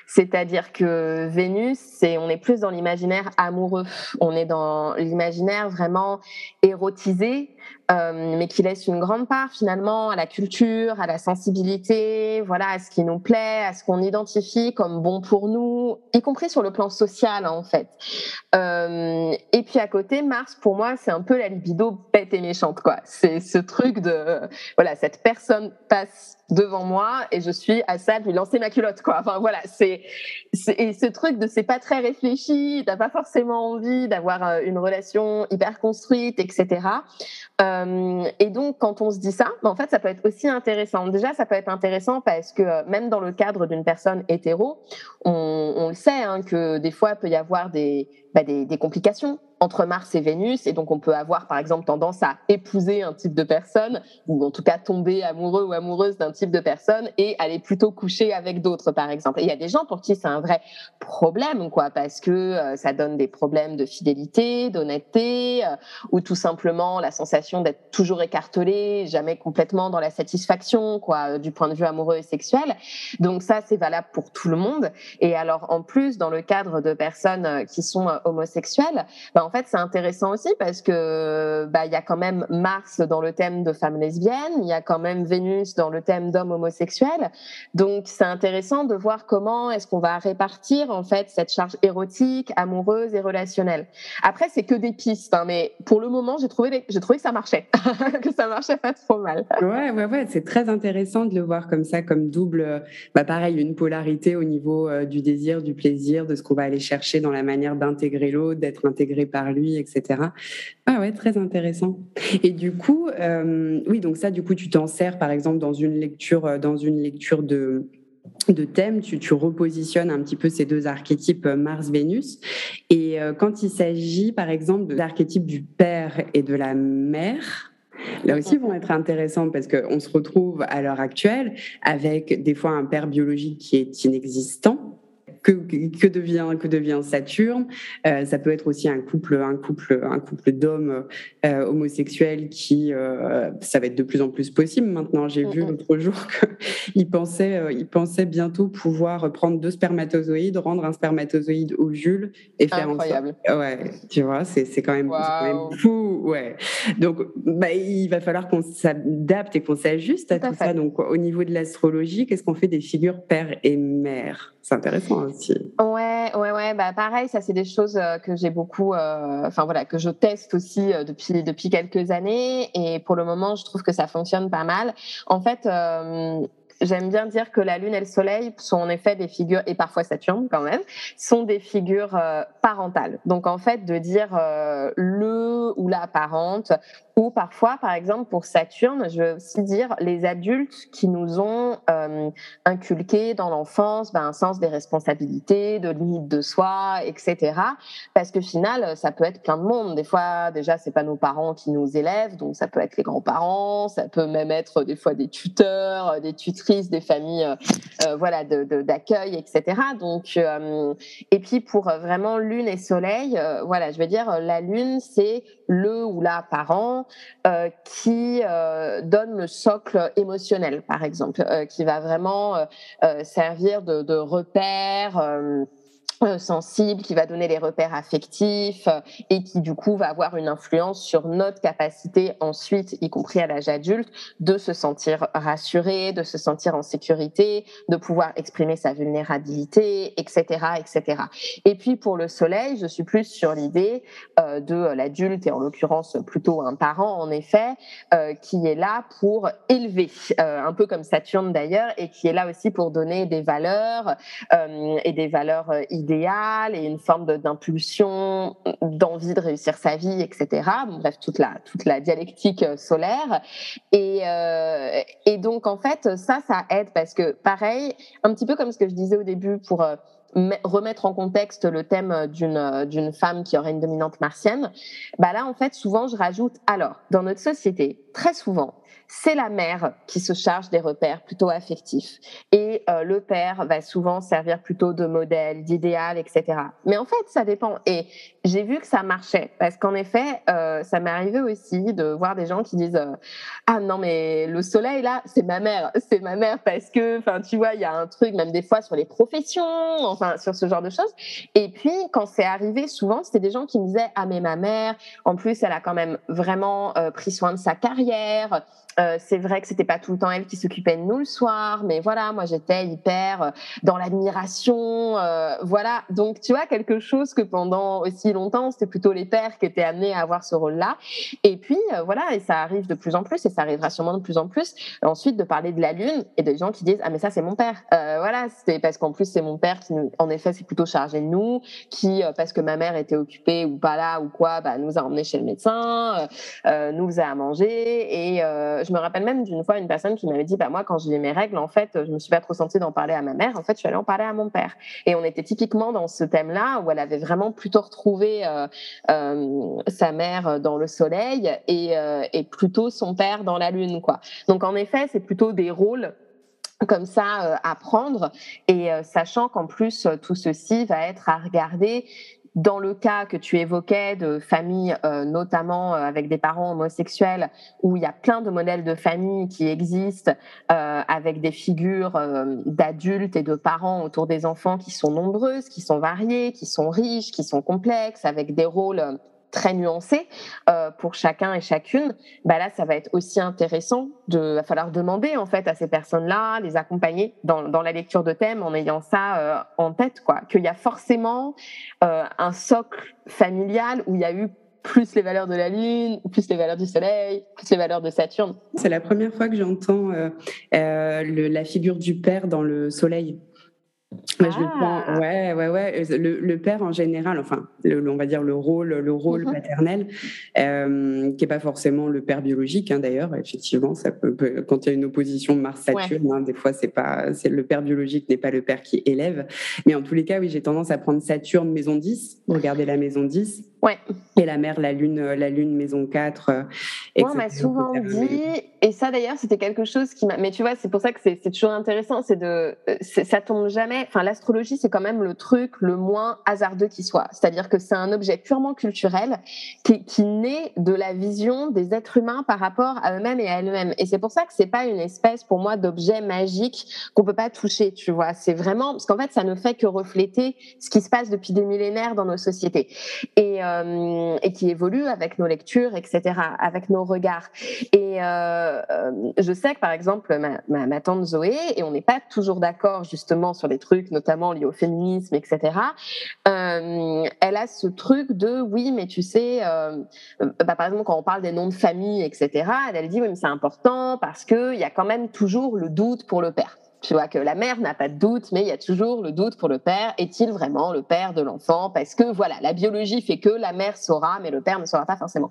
C'est-à-dire que Vénus, c'est, on est plus dans l'imaginaire amoureux, on est dans l'imaginaire vraiment érotisé, euh, mais qui laisse une grande part finalement à la culture, à la sensibilité, voilà, à ce qui nous plaît, à ce qu'on identifie comme bon pour nous, y compris sur le plan social en fait. Euh, et puis à côté, Mars, pour moi, c'est un peu la libido bête et méchante, quoi. C'est ce truc de, voilà, cette personne passe devant moi et je suis à ça de lui lancer ma culotte quoi. Enfin voilà, c'est et ce truc de c'est pas très réfléchi, t'as pas forcément envie d'avoir euh, une relation hyper construite, etc. Euh, et donc quand on se dit ça, ben, en fait ça peut être aussi intéressant. Déjà ça peut être intéressant parce que euh, même dans le cadre d'une personne hétéro, on, le sait hein, que des fois il peut y avoir des, bah, complications entre Mars et Vénus, et donc on peut avoir par exemple tendance à épouser un type de personne, ou en tout cas tomber amoureux ou amoureuse d'un type de personne et aller plutôt coucher avec d'autres par exemple. Il y a des gens pour qui c'est un vrai problème, quoi, parce que euh, ça donne des problèmes de fidélité, d'honnêteté, euh, ou tout simplement la sensation d'être toujours écartelé, jamais complètement dans la satisfaction, quoi, euh, du point de vue amoureux et sexuel. Donc ça, c'est valable pour tout le monde. Et alors en plus, dans le cadre de personnes qui sont homosexuelles, ben, en fait, c'est intéressant aussi parce que bah il y a quand même Mars dans le thème de femmes lesbiennes, il y a quand même Vénus dans le thème d'hommes homosexuels. Donc c'est intéressant de voir comment est-ce qu'on va répartir en fait cette charge érotique, amoureuse et relationnelle. Après c'est que des pistes, hein, mais pour le moment j'ai trouvé j'ai trouvé que ça marchait, que ça marchait pas trop mal. Ouais ouais ouais, c'est très intéressant de le voir comme ça, comme double, bah pareil une polarité au niveau euh, du désir, du plaisir, de ce qu'on va aller chercher dans la manière d'intégrer l'autre, d'être intégré par lui, etc. Ah ouais, très intéressant. Et du coup, oui, donc ça, du coup, tu t'en sers par exemple dans une lecture, dans une lecture de de thème, tu, tu, repositionnes un petit peu ces deux archétypes Mars-Vénus. Et quand il s'agit, par exemple, de l'archétype du père et de la mère, là aussi vont être intéressants parce qu'on se retrouve à l'heure actuelle avec des fois un père biologique qui est inexistant que, que, devient que devient Saturne. Euh, ça peut être aussi un couple un couple un couple d'hommes euh, homosexuels qui euh, ça va être de plus en plus possible maintenant. J'ai vu l'autre jour qu'il pensait euh, il pensait bientôt pouvoir prendre deux spermatozoïdes, rendre un spermatozoïde ovule et faire Incroyable. en sorte. Ouais, tu vois, c'est c'est quand même, quand même fou. Ouais. Donc bah, il va falloir qu'on s'adapte et qu'on s'ajuste à tout, tout ça. Donc au niveau de l'astrologie, qu'est-ce qu'on fait des figures père et mère C'est intéressant. Ouais, ouais, ouais. Bah pareil, ça c'est des choses euh, que j'ai beaucoup, euh, enfin voilà, que je teste aussi euh, depuis depuis quelques années et pour le moment, je trouve que ça fonctionne pas mal. En fait. J'aime bien dire que la Lune et le Soleil sont en effet des figures, et parfois Saturne quand même, sont des figures parentales. Donc en fait, de dire le ou la parente ou parfois, par exemple, pour Saturne, je veux aussi dire les adultes qui nous ont euh, inculqué dans l'enfance ben, un sens des responsabilités, de limites de soi, etc. Parce que final, ça peut être plein de monde. Des fois, déjà, c'est pas nos parents qui nous élèvent, donc ça peut être les grands-parents, ça peut même être des fois des tuteurs, des tutrices, des familles, euh, euh voilà, d'accueil, de, etc. Donc, euh, et puis pour vraiment Lune et Soleil, voilà, je veux dire, la Lune, c'est le ou la parent qui donne le socle émotionnel, par exemple, qui va vraiment servir de, de repère sensible, qui va donner les repères affectifs euh, et qui du coup va avoir une influence sur notre capacité ensuite, y compris à l'âge adulte, de se sentir rassuré, de se sentir en sécurité, de pouvoir exprimer sa vulnérabilité, etc., etc. Et puis pour le soleil, je suis plus sur l'idée euh, de l'adulte et en l'occurrence plutôt un parent en effet, qui est là pour élever, un peu comme Saturne d'ailleurs, et qui est là aussi pour donner des valeurs et des valeurs idéales et une forme d'impulsion, d'envie de réussir sa vie, etc. bref, toute la, toute la dialectique euh, solaire. Et, euh, et donc, en fait, ça, ça aide parce que, pareil, un petit peu comme ce que je disais au début pour euh, remettre en contexte le thème d'une d'une femme qui aurait une dominante martienne, bah là en fait souvent je rajoute alors dans notre société très souvent c'est la mère qui se charge des repères plutôt affectifs. Et euh, le père va souvent servir plutôt de modèle, d'idéal, etc. Mais en fait, ça dépend. Et j'ai vu que ça marchait. Parce qu'en effet, euh, ça m'est arrivé aussi de voir des gens qui disent euh, Ah non, mais le soleil, là, c'est ma mère. C'est ma mère parce que, enfin, tu vois, il y a un truc, même des fois, sur les professions, sur ce genre de choses. Et puis, quand c'est arrivé, souvent, c'était des gens qui me disaient Ah, mais ma mère, en plus, elle a quand même vraiment pris soin de sa carrière. Euh, c'est vrai que c'était pas tout le temps elle qui s'occupait de nous le soir, mais voilà, moi j'étais hyper euh, dans l'admiration, euh, voilà. Donc tu vois quelque chose que pendant aussi longtemps c'était plutôt les pères qui étaient amenés à avoir ce rôle-là. Et puis voilà, et ça arrive de plus en plus et ça arrivera sûrement de plus en plus. Ensuite de parler de la lune et des gens qui disent ah mais ça c'est mon père, voilà, c'est parce qu'en plus c'est mon père qui en effet c'est plutôt chargé de nous, qui parce que ma mère était occupée ou pas là ou quoi, bah, nous a emmenés chez le médecin, nous faisait à manger. Et je me rappelle même d'une fois une personne qui m'avait dit bah moi quand j'ai mes règles en fait je me suis pas trop sentie d'en parler à ma mère. En fait je suis allée en parler à mon père. Et on était typiquement dans ce thème là où elle avait vraiment plutôt retrouvé euh, euh, sa mère dans le soleil et, euh, et plutôt son père dans la lune quoi. Donc en effet c'est plutôt des rôles comme ça à prendre et sachant qu'en plus tout ceci va être à regarder dans le cas que tu évoquais de familles, euh, notamment euh, avec des parents homosexuels, où il y a plein de modèles de famille qui existent, euh, avec des figures d'adultes et de parents autour des enfants qui sont nombreuses, qui sont variées, qui sont riches, qui sont complexes, avec des rôles très nuancé euh, pour chacun et chacune, bah là, ça va être aussi intéressant de, va falloir demander en fait à ces personnes-là, les accompagner dans, la lecture de thème en ayant ça euh, en tête, quoi. Qu'il y a forcément euh, un socle familial où il y a eu plus les valeurs de la Lune, plus les valeurs du Soleil, plus les valeurs de Saturne. C'est la première fois que j'entends la figure du père dans le Soleil. Je le prends, ah. ouais, ouais, ouais. Le, père en général, enfin, on va dire le rôle, le rôle mhm. paternel, euh, qui est pas forcément le père biologique, hein, d'ailleurs. Effectivement, ça peut, quand il y a une opposition Mars-Saturne, hein, des fois, c'est pas, c'est le père biologique n'est pas le père qui élève. Mais en tous les cas, oui, j'ai tendance à prendre Saturne maison 10. Regardez la maison 10. Ouais. Et la mère, la lune, la lune maison 4. Euh, Moi, on m'a souvent dit, et ça d'ailleurs, c'était quelque chose qui m'a. Mais tu vois, c'est pour ça que c'est toujours intéressant, c'est de, euh, ça tombe jamais. Enfin, l'astrologie, c'est quand même le truc le moins hasardeux qui soit. C'est-à-dire que c'est un objet purement culturel qui, qui naît de la vision des êtres humains par rapport à eux-mêmes et à elles-mêmes. Et c'est pour ça que c'est pas une espèce, pour moi, d'objet magique qu'on peut pas toucher. Tu vois, c'est vraiment parce qu'en fait, ça ne fait que refléter ce qui se passe depuis des millénaires dans nos sociétés. Et euh, euh, et qui évolue avec nos lectures, etc., avec nos regards. Et euh, euh, je sais que, par exemple, ma, tante Zoé, et on n'est pas toujours d'accord justement sur les trucs, notamment liés au féminisme, etc., elle a ce truc de, oui, mais tu sais, bah, par exemple, quand on parle des noms de famille, etc., elle, elle dit, oui, mais c'est important parce qu'il y a quand même toujours le doute pour le père. Tu vois que la mère n'a pas de doute, mais il y a toujours le doute pour le père. Est-il vraiment le père de l'enfant? Parce que voilà, la biologie fait que la mère saura, mais le père ne saura pas forcément.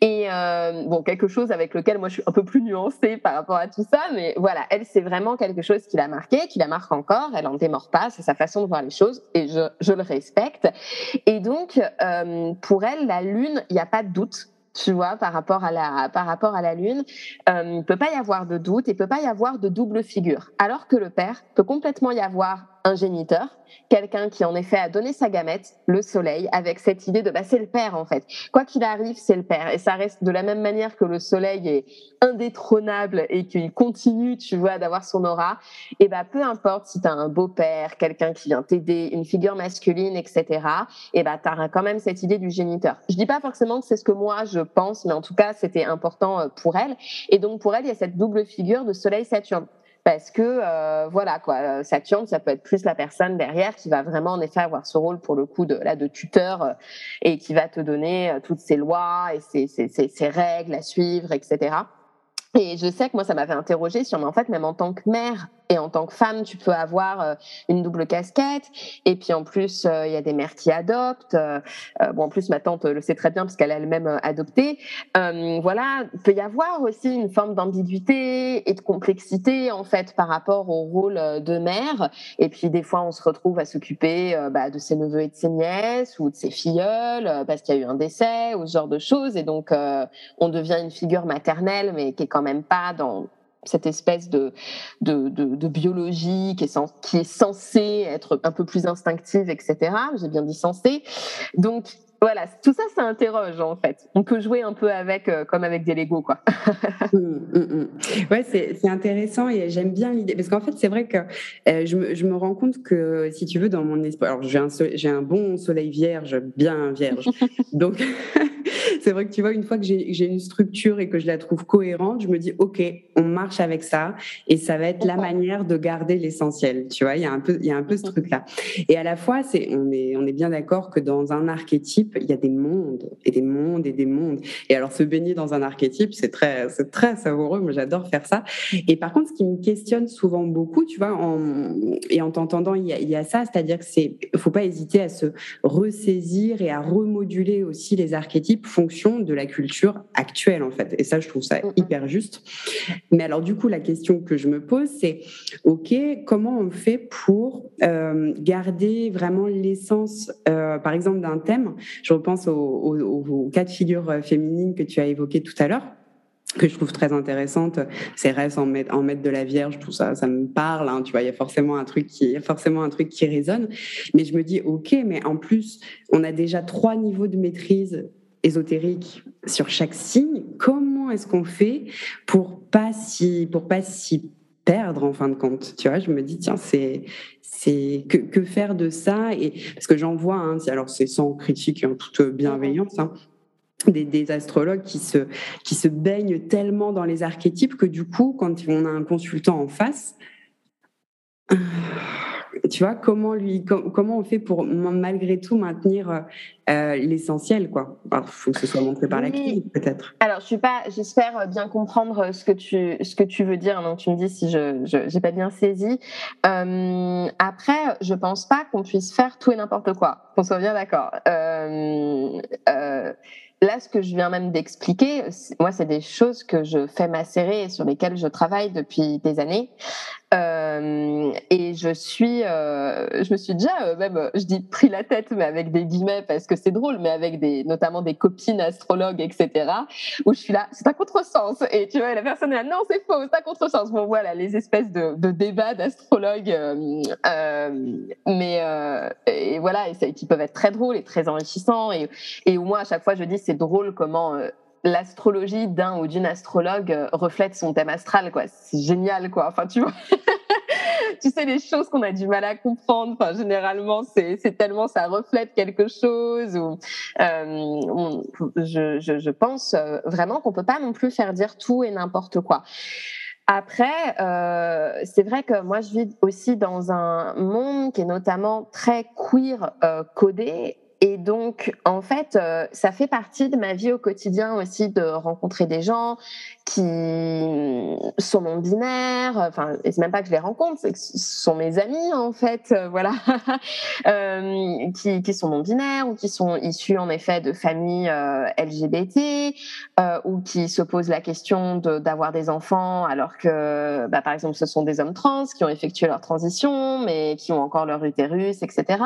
Et euh, bon, quelque chose avec lequel moi je suis un peu plus nuancée par rapport à tout ça, mais voilà, elle c'est vraiment quelque chose qui l'a marqué, qui la marque encore. Elle en démord pas, c'est sa façon de voir les choses, et je, je le respecte. Et donc euh, pour elle, la lune, il n'y a pas de doute tu vois, par rapport à la, par rapport à la Lune, euh, il ne peut pas y avoir de doute, il ne peut pas y avoir de double figure. Alors que le père peut complètement y avoir un géniteur, quelqu'un qui en effet a donné sa gamète, le soleil, avec cette idée de bah, c'est le père en fait. Quoi qu'il arrive, c'est le père. Et ça reste de la même manière que le soleil est indétrônable et qu'il continue, tu vois, d'avoir son aura. Et bah peu importe si tu as un beau-père, quelqu'un qui vient t'aider, une figure masculine, etc. Et bah tu quand même cette idée du géniteur. Je dis pas forcément que c'est ce que moi je pense, mais en tout cas c'était important euh, pour elle. Et donc pour elle, il y a cette double figure de soleil-Saturne parce que euh, voilà quoi euh, Saturne ça peut être plus la personne derrière qui va vraiment en effet avoir ce rôle pour le coup de là de tuteur euh, et qui va te donner toutes ces lois et ces, règles à suivre etc et je sais que moi ça m'avait interrogé sur mais en fait même en tant que mère et en tant que femme, tu peux avoir euh, une double casquette. Et puis en plus, euh, il y a des mères qui adoptent. Euh, bon, en plus, ma tante le sait très bien parce qu'elle a elle-même adopté. voilà, il peut y avoir aussi une forme d'ambiguïté et de complexité en fait par rapport au rôle de mère. Et puis des fois, on se retrouve à s'occuper bah, de ses neveux et de ses nièces ou de ses filleuls parce qu'il y a eu un décès ou ce genre de choses. Et donc, on devient une figure maternelle, mais qui est quand même pas dans cette espèce de, de, de, biologie qui est, qui est censée être un peu plus instinctive, etc. J'ai bien dit censée. Donc, voilà, tout ça, ça interroge en fait. On peut jouer un peu avec, euh, comme avec des Lego, quoi. Mmh, mmh, mmh. Ouais, c'est intéressant et j'aime bien l'idée parce qu'en fait, c'est vrai que euh, je, me, je, me, rends compte que si tu veux, dans mon esprit, alors j'ai un, un bon soleil vierge, bien vierge, donc c'est vrai que tu vois, une fois que j'ai une structure et que je la trouve cohérente, je me dis, OK, on marche avec ça et ça va être la manière de garder l'essentiel. Tu vois, il y a un peu, il y a un peu ce mhm. truc-là. Et à la fois, c'est, on est, on est bien d'accord que dans un archétype, il y a des mondes et des mondes et des mondes. Et alors, se baigner dans un archétype, c'est très, c'est très savoureux. Moi, j'adore faire ça. Et par contre, ce qui me questionne souvent beaucoup, tu vois, en, et en t'entendant, il y a, il y a ça, c'est-à-dire que c'est, faut pas hésiter à se ressaisir et à remoduler aussi les archétypes fonction de la culture actuelle, en fait. Et ça, je trouve ça hyper juste. Mais alors, du coup, la question que je me pose, c'est, OK, comment on fait pour euh, garder vraiment l'essence, euh, par exemple, d'un thème Je repense aux au, cas de figure euh, féminine que tu as évoqué tout à l'heure que je trouve très intéressante, ces rêves en mettre, en de la Vierge, tout ça, ça me parle. Hein, tu vois, il y a forcément un truc qui, forcément un truc qui résonne. Mais je me dis, ok, mais en plus, on a déjà trois niveaux de maîtrise ésotérique sur chaque signe, comment est-ce qu'on fait pour pas si pour pas s'y perdre en fin de compte. Tu vois, je me dis tiens c'est c'est que, que, faire de ça? Et parce que j'en vois hein, alors c'est sans critique et en toute bienveillance hein, des, des, astrologues qui se qui se baignent tellement dans les archétypes que du coup quand on a un consultant en face tu vois, comment lui, comment on fait pour malgré tout maintenir euh, l'essentiel, quoi. Il faut que ce soit montré par la clinique, peut-être. Alors, je suis pas, j'espère bien comprendre ce que tu, ce que tu veux dire. Donc, tu me dis si je, n'ai pas bien saisi. Euh, après, je pense pas qu'on puisse faire tout et n'importe quoi. Qu'on soit bien d'accord. Euh, là, ce que je viens même d'expliquer, moi, c'est des choses que je fais macérer et sur lesquelles je travaille depuis des années. Euh, et je suis, euh, je me suis déjà euh, même, je dis pris la tête, mais avec des guillemets parce que c'est drôle, mais avec des, notamment des copines astrologues, etc. Où je suis là, c'est un contresens. Et tu vois, la personne est là, non, c'est faux, c'est un contresens. Bon, voilà, les espèces de, de débats d'astrologues, mais et voilà, et qui peuvent être très drôles et très enrichissants. Et, et au moins à chaque fois, je dis, c'est drôle comment l'astrologie d'un ou d'une astrologue euh, reflète son thème astral, quoi. C'est génial, quoi. Enfin, tu vois. tu sais, les choses qu'on a du mal à comprendre, enfin, généralement, c'est, tellement ça reflète quelque chose. Ou, euh, je, je, pense euh, vraiment qu'on peut pas non plus faire dire tout et n'importe quoi. Après, euh, c'est vrai que moi, je vis aussi dans un monde qui est notamment très queer euh, codé donc, en fait, euh, ça fait partie de ma vie au quotidien aussi de rencontrer des gens qui sont non binaires. Enfin, c'est même pas que je les rencontre, c'est que ce sont mes amis en fait, euh, voilà, euh, qui, qui, sont non binaires ou qui sont issus en effet de familles LGBT ou qui se posent la question d'avoir des enfants alors que, bah, par exemple, ce sont des hommes trans qui ont effectué leur transition mais qui ont encore leur utérus, etc.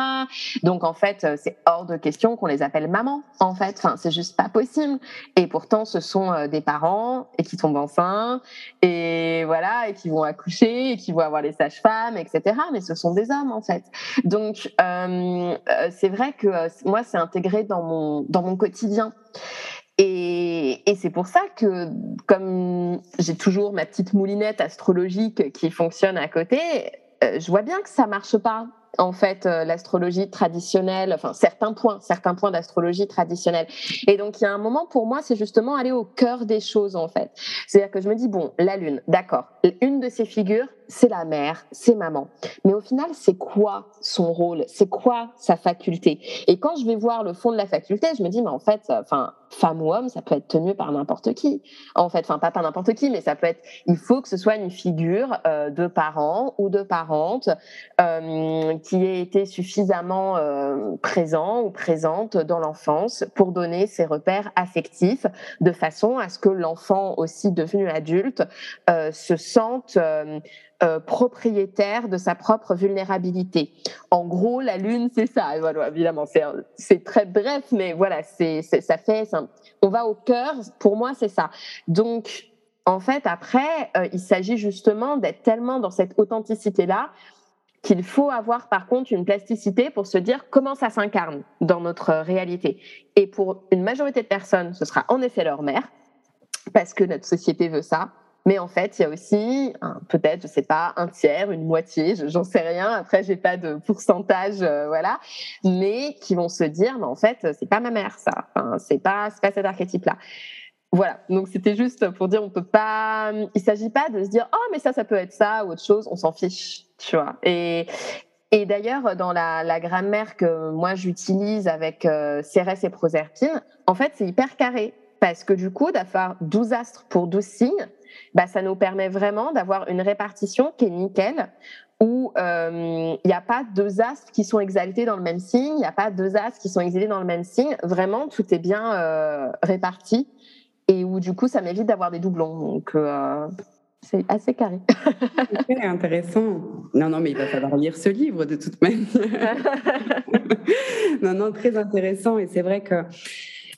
Donc en fait, c'est hors de qu'on les appelle maman, en fait. Enfin, c'est juste pas possible. Et pourtant, ce sont euh, des parents et qui tombent enceintes et voilà, et qui vont accoucher et qui vont avoir les sages-femmes, etc. Mais ce sont des hommes, en fait. Donc, euh, euh, c'est vrai que moi, c'est intégré dans mon, dans mon quotidien. Et c'est pour ça que, comme j'ai toujours ma petite moulinette astrologique qui fonctionne à côté, je vois bien que ça marche pas en fait euh, l'astrologie traditionnelle, enfin certains points, certains points d'astrologie traditionnelle. Et donc il y a un moment pour moi, c'est justement aller au cœur des choses en fait. C'est-à-dire que je me dis bon, la lune, d'accord, une de ces figures, c'est la mère, c'est maman. Mais au final, c'est quoi son rôle? C'est quoi sa faculté? Et quand je vais voir le fond de la faculté, je me dis mais en fait, enfin femme ou homme, ça peut être tenu par n'importe qui. En fait, enfin pas par n'importe qui, mais ça peut être. Il faut que ce soit une figure euh, de parent ou de parente euh, qui ait été suffisamment euh, présent ou présente dans l'enfance pour donner ses repères affectifs, de façon à ce que l'enfant aussi devenu adulte se sente propriétaire de sa propre vulnérabilité. En gros, la lune, c'est ça. Voilà, évidemment, c'est très bref, mais voilà, c'est ça fait. On va au cœur. Pour moi, c'est ça. Donc, en fait, après, euh, il s'agit justement d'être tellement dans cette authenticité-là qu'il faut avoir par contre une plasticité pour se dire comment ça s'incarne dans notre réalité. Et pour une majorité de personnes, ce sera en effet leur mère, parce que notre société veut ça. Mais en fait, il y a aussi peut-être, je sais pas, un tiers, une moitié, j'en sais rien. Après, j'ai pas de pourcentage, euh, voilà. Mais qui vont se dire, mais en fait, c'est pas ma mère, ça. Enfin, c'est pas, c'est pas cet archétype-là. Voilà. Donc c'était juste pour dire, on peut pas. Il s'agit pas de se dire, oh, mais ça, ça peut être ça ou autre chose. On s'en fiche, tu vois. Et et d'ailleurs, dans la, la, grammaire que moi j'utilise avec euh, Cérès et Proserpine, en fait, c'est hyper carré. Parce que du coup, d'avoir 12 astres pour 12 signes, bah, ça nous permet vraiment d'avoir une répartition qui est nickel, où euh, il n'y a pas deux astres qui sont exaltés dans le même signe, il n'y a pas deux astres qui sont exilés dans le même signe. Vraiment, tout est bien euh, réparti et où du coup, ça m'évite d'avoir des doublons. Donc, euh, c'est assez carré. C'est intéressant. Non, non, mais il va falloir lire ce livre de toute manière. non, non, très intéressant. Et c'est vrai que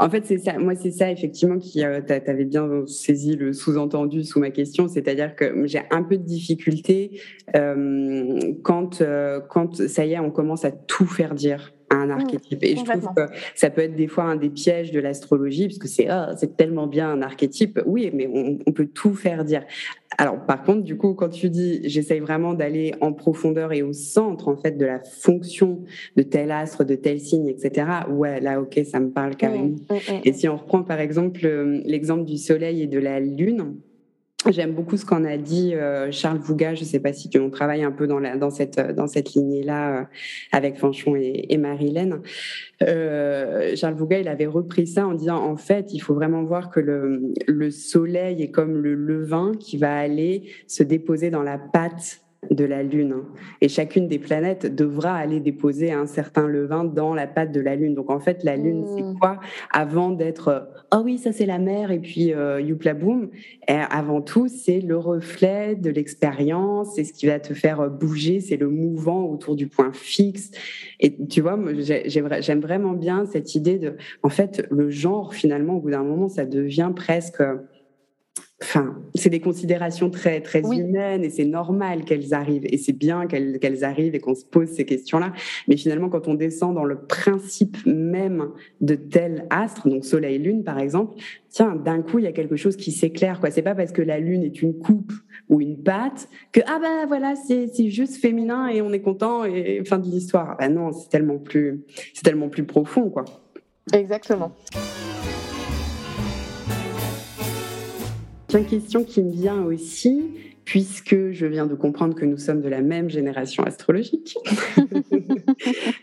en fait, c'est ça. Moi, c'est ça effectivement qui. Euh, tu bien saisi le sous-entendu sous ma question, c'est-à-dire que j'ai un peu de difficulté euh, quand euh, quand ça y est, on commence à tout faire dire un mmh, archétype. Et je trouve que ça peut être des fois un des pièges de l'astrologie, parce que c'est oh, c'est tellement bien un archétype. Oui, mais on, on, peut tout faire dire. Alors, par contre, du coup, quand tu dis j'essaye vraiment d'aller en profondeur et au centre, en fait, de la fonction de tel astre, de tel signe, etc., ouais, là, ok, ça me parle carrément. Mmh, mmh, et si on reprend, par exemple, l'exemple du soleil et de la lune, J'aime beaucoup ce qu'en a dit euh, Charles Vouga. Je ne sais pas si tu, on travaille un peu dans, la, dans cette, dans cette lignée-là euh, avec Fanchon et, et Marilène. Euh, Charles Vouga, il avait repris ça en disant en fait, il faut vraiment voir que le, le soleil est comme le levain qui va aller se déposer dans la pâte de la Lune. Et chacune des planètes devra aller déposer un certain levain dans la pâte de la Lune. Donc en fait, la Lune, c'est mmh. quoi Avant d'être oh oui, ça c'est la mer et puis euh, youpla boum. avant tout, c'est le reflet de l'expérience, c'est ce qui va te faire bouger, c'est le mouvant autour du point fixe. Et tu vois, j'aime vraiment bien cette idée de, en fait, le genre finalement, au bout d'un moment, ça devient presque Enfin, c'est des considérations très très humaines et c'est normal qu'elles arrivent et c'est bien qu'elles arrivent et qu'on se pose ces questions-là. Mais finalement, quand on descend dans le principe même de tel astre, donc Soleil Lune par exemple, tiens, d'un coup il y a quelque chose qui s'éclaire. Quoi, c'est pas parce que la Lune est une coupe ou une patte que ah ben voilà c'est juste féminin et on est content et fin de l'histoire. Ben non, c'est tellement plus c'est tellement plus profond quoi. Exactement. Une question qui me vient aussi, puisque je viens de comprendre que nous sommes de la même génération astrologique.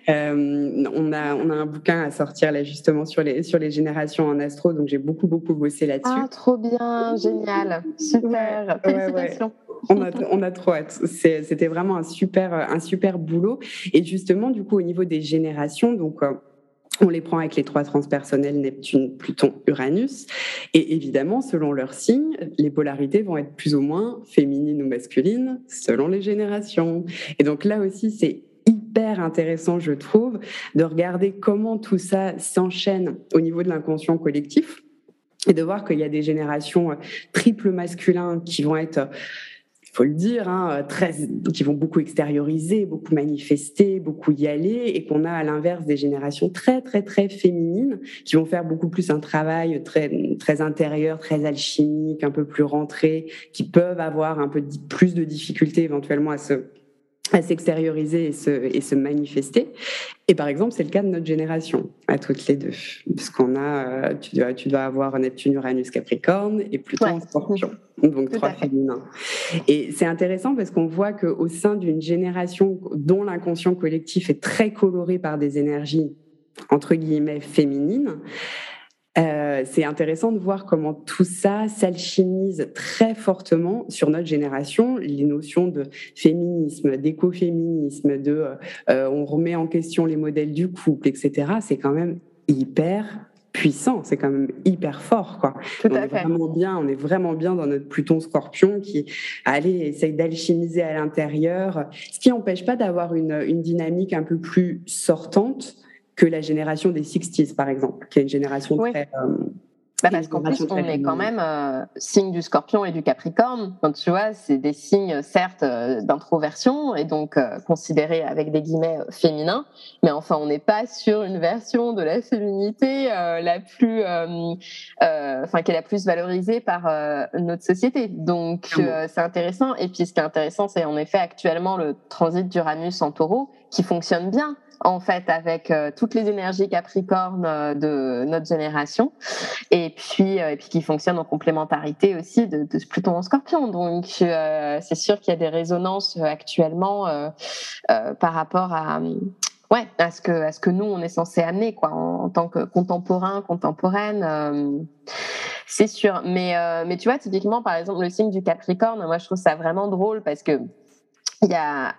Euh, on, a, on a un bouquin à sortir là justement sur les, sur les générations en astro, donc j'ai beaucoup beaucoup bossé là-dessus. Ah, trop bien, génial, super, félicitations. on, a, on a trop hâte. C'était vraiment un super, un super boulot. Et justement, du coup, au niveau des générations, donc euh, on les prend avec les trois transpersonnels Neptune, Pluton, Uranus. Et évidemment, selon leur signe, les polarités vont être plus ou moins féminines ou masculines selon les générations. Et donc là aussi, c'est hyper intéressant, je trouve, de regarder comment tout ça s'enchaîne au niveau de l'inconscient collectif et de voir qu'il y a des générations triple masculins qui vont être faut le dire, hein, très, qui vont beaucoup extérioriser, beaucoup manifester, beaucoup y aller, et qu'on a à l'inverse des générations très très très féminines qui vont faire beaucoup plus un travail très très intérieur, très alchimique, un peu plus rentré, qui peuvent avoir un peu plus de difficultés éventuellement à se à s'extérioriser et se, et se manifester. Et par exemple, c'est le cas de notre génération, à toutes les deux. Parce qu'on a, euh, tu dois, tu dois avoir Neptune, Uranus, Capricorne et Pluton Scorpion. Donc trois féminins. Et c'est intéressant parce qu'on voit qu'au sein d'une génération dont l'inconscient collectif est très coloré par des énergies entre guillemets féminines, euh, c'est intéressant de voir comment tout ça s'alchimise très fortement sur notre génération. Les notions de féminisme, d'écoféminisme, de euh, euh, on remet en question les modèles du couple, etc. C'est quand même hyper puissant, c'est quand même hyper fort, quoi. Tout on à est fait. vraiment bien, on est vraiment bien dans notre Pluton Scorpion qui, allez, essaye d'alchimiser à l'intérieur, ce qui n'empêche pas d'avoir une, une dynamique un peu plus sortante, que la génération des 60s, par exemple, qui est une génération très. Euh, bah parce qu'en plus, on est quand même euh, signe du scorpion et du capricorne. Donc, tu vois, c'est des signes, certes, euh, d'introversion et donc euh, considérés avec des guillemets euh, féminins. Mais enfin, on n'est pas sur une version de la féminité la plus, enfin, qui est la plus valorisée par notre société. Donc, c'est intéressant. Et puis, ce qui est intéressant, c'est en effet actuellement le transit d'Uranus en taureau qui fonctionne bien en fait avec euh, toutes les énergies Capricorne euh, de notre génération et puis euh, et puis qui fonctionne en complémentarité aussi de, de Pluton en Scorpion. Donc c'est sûr qu'il y a des résonances actuellement par rapport à ouais à ce que à ce que nous on est censé amener quoi en, tant que contemporain contemporaine. c'est sûr, mais mais tu vois typiquement par exemple le signe du Capricorne, moi je trouve ça vraiment drôle parce que il y a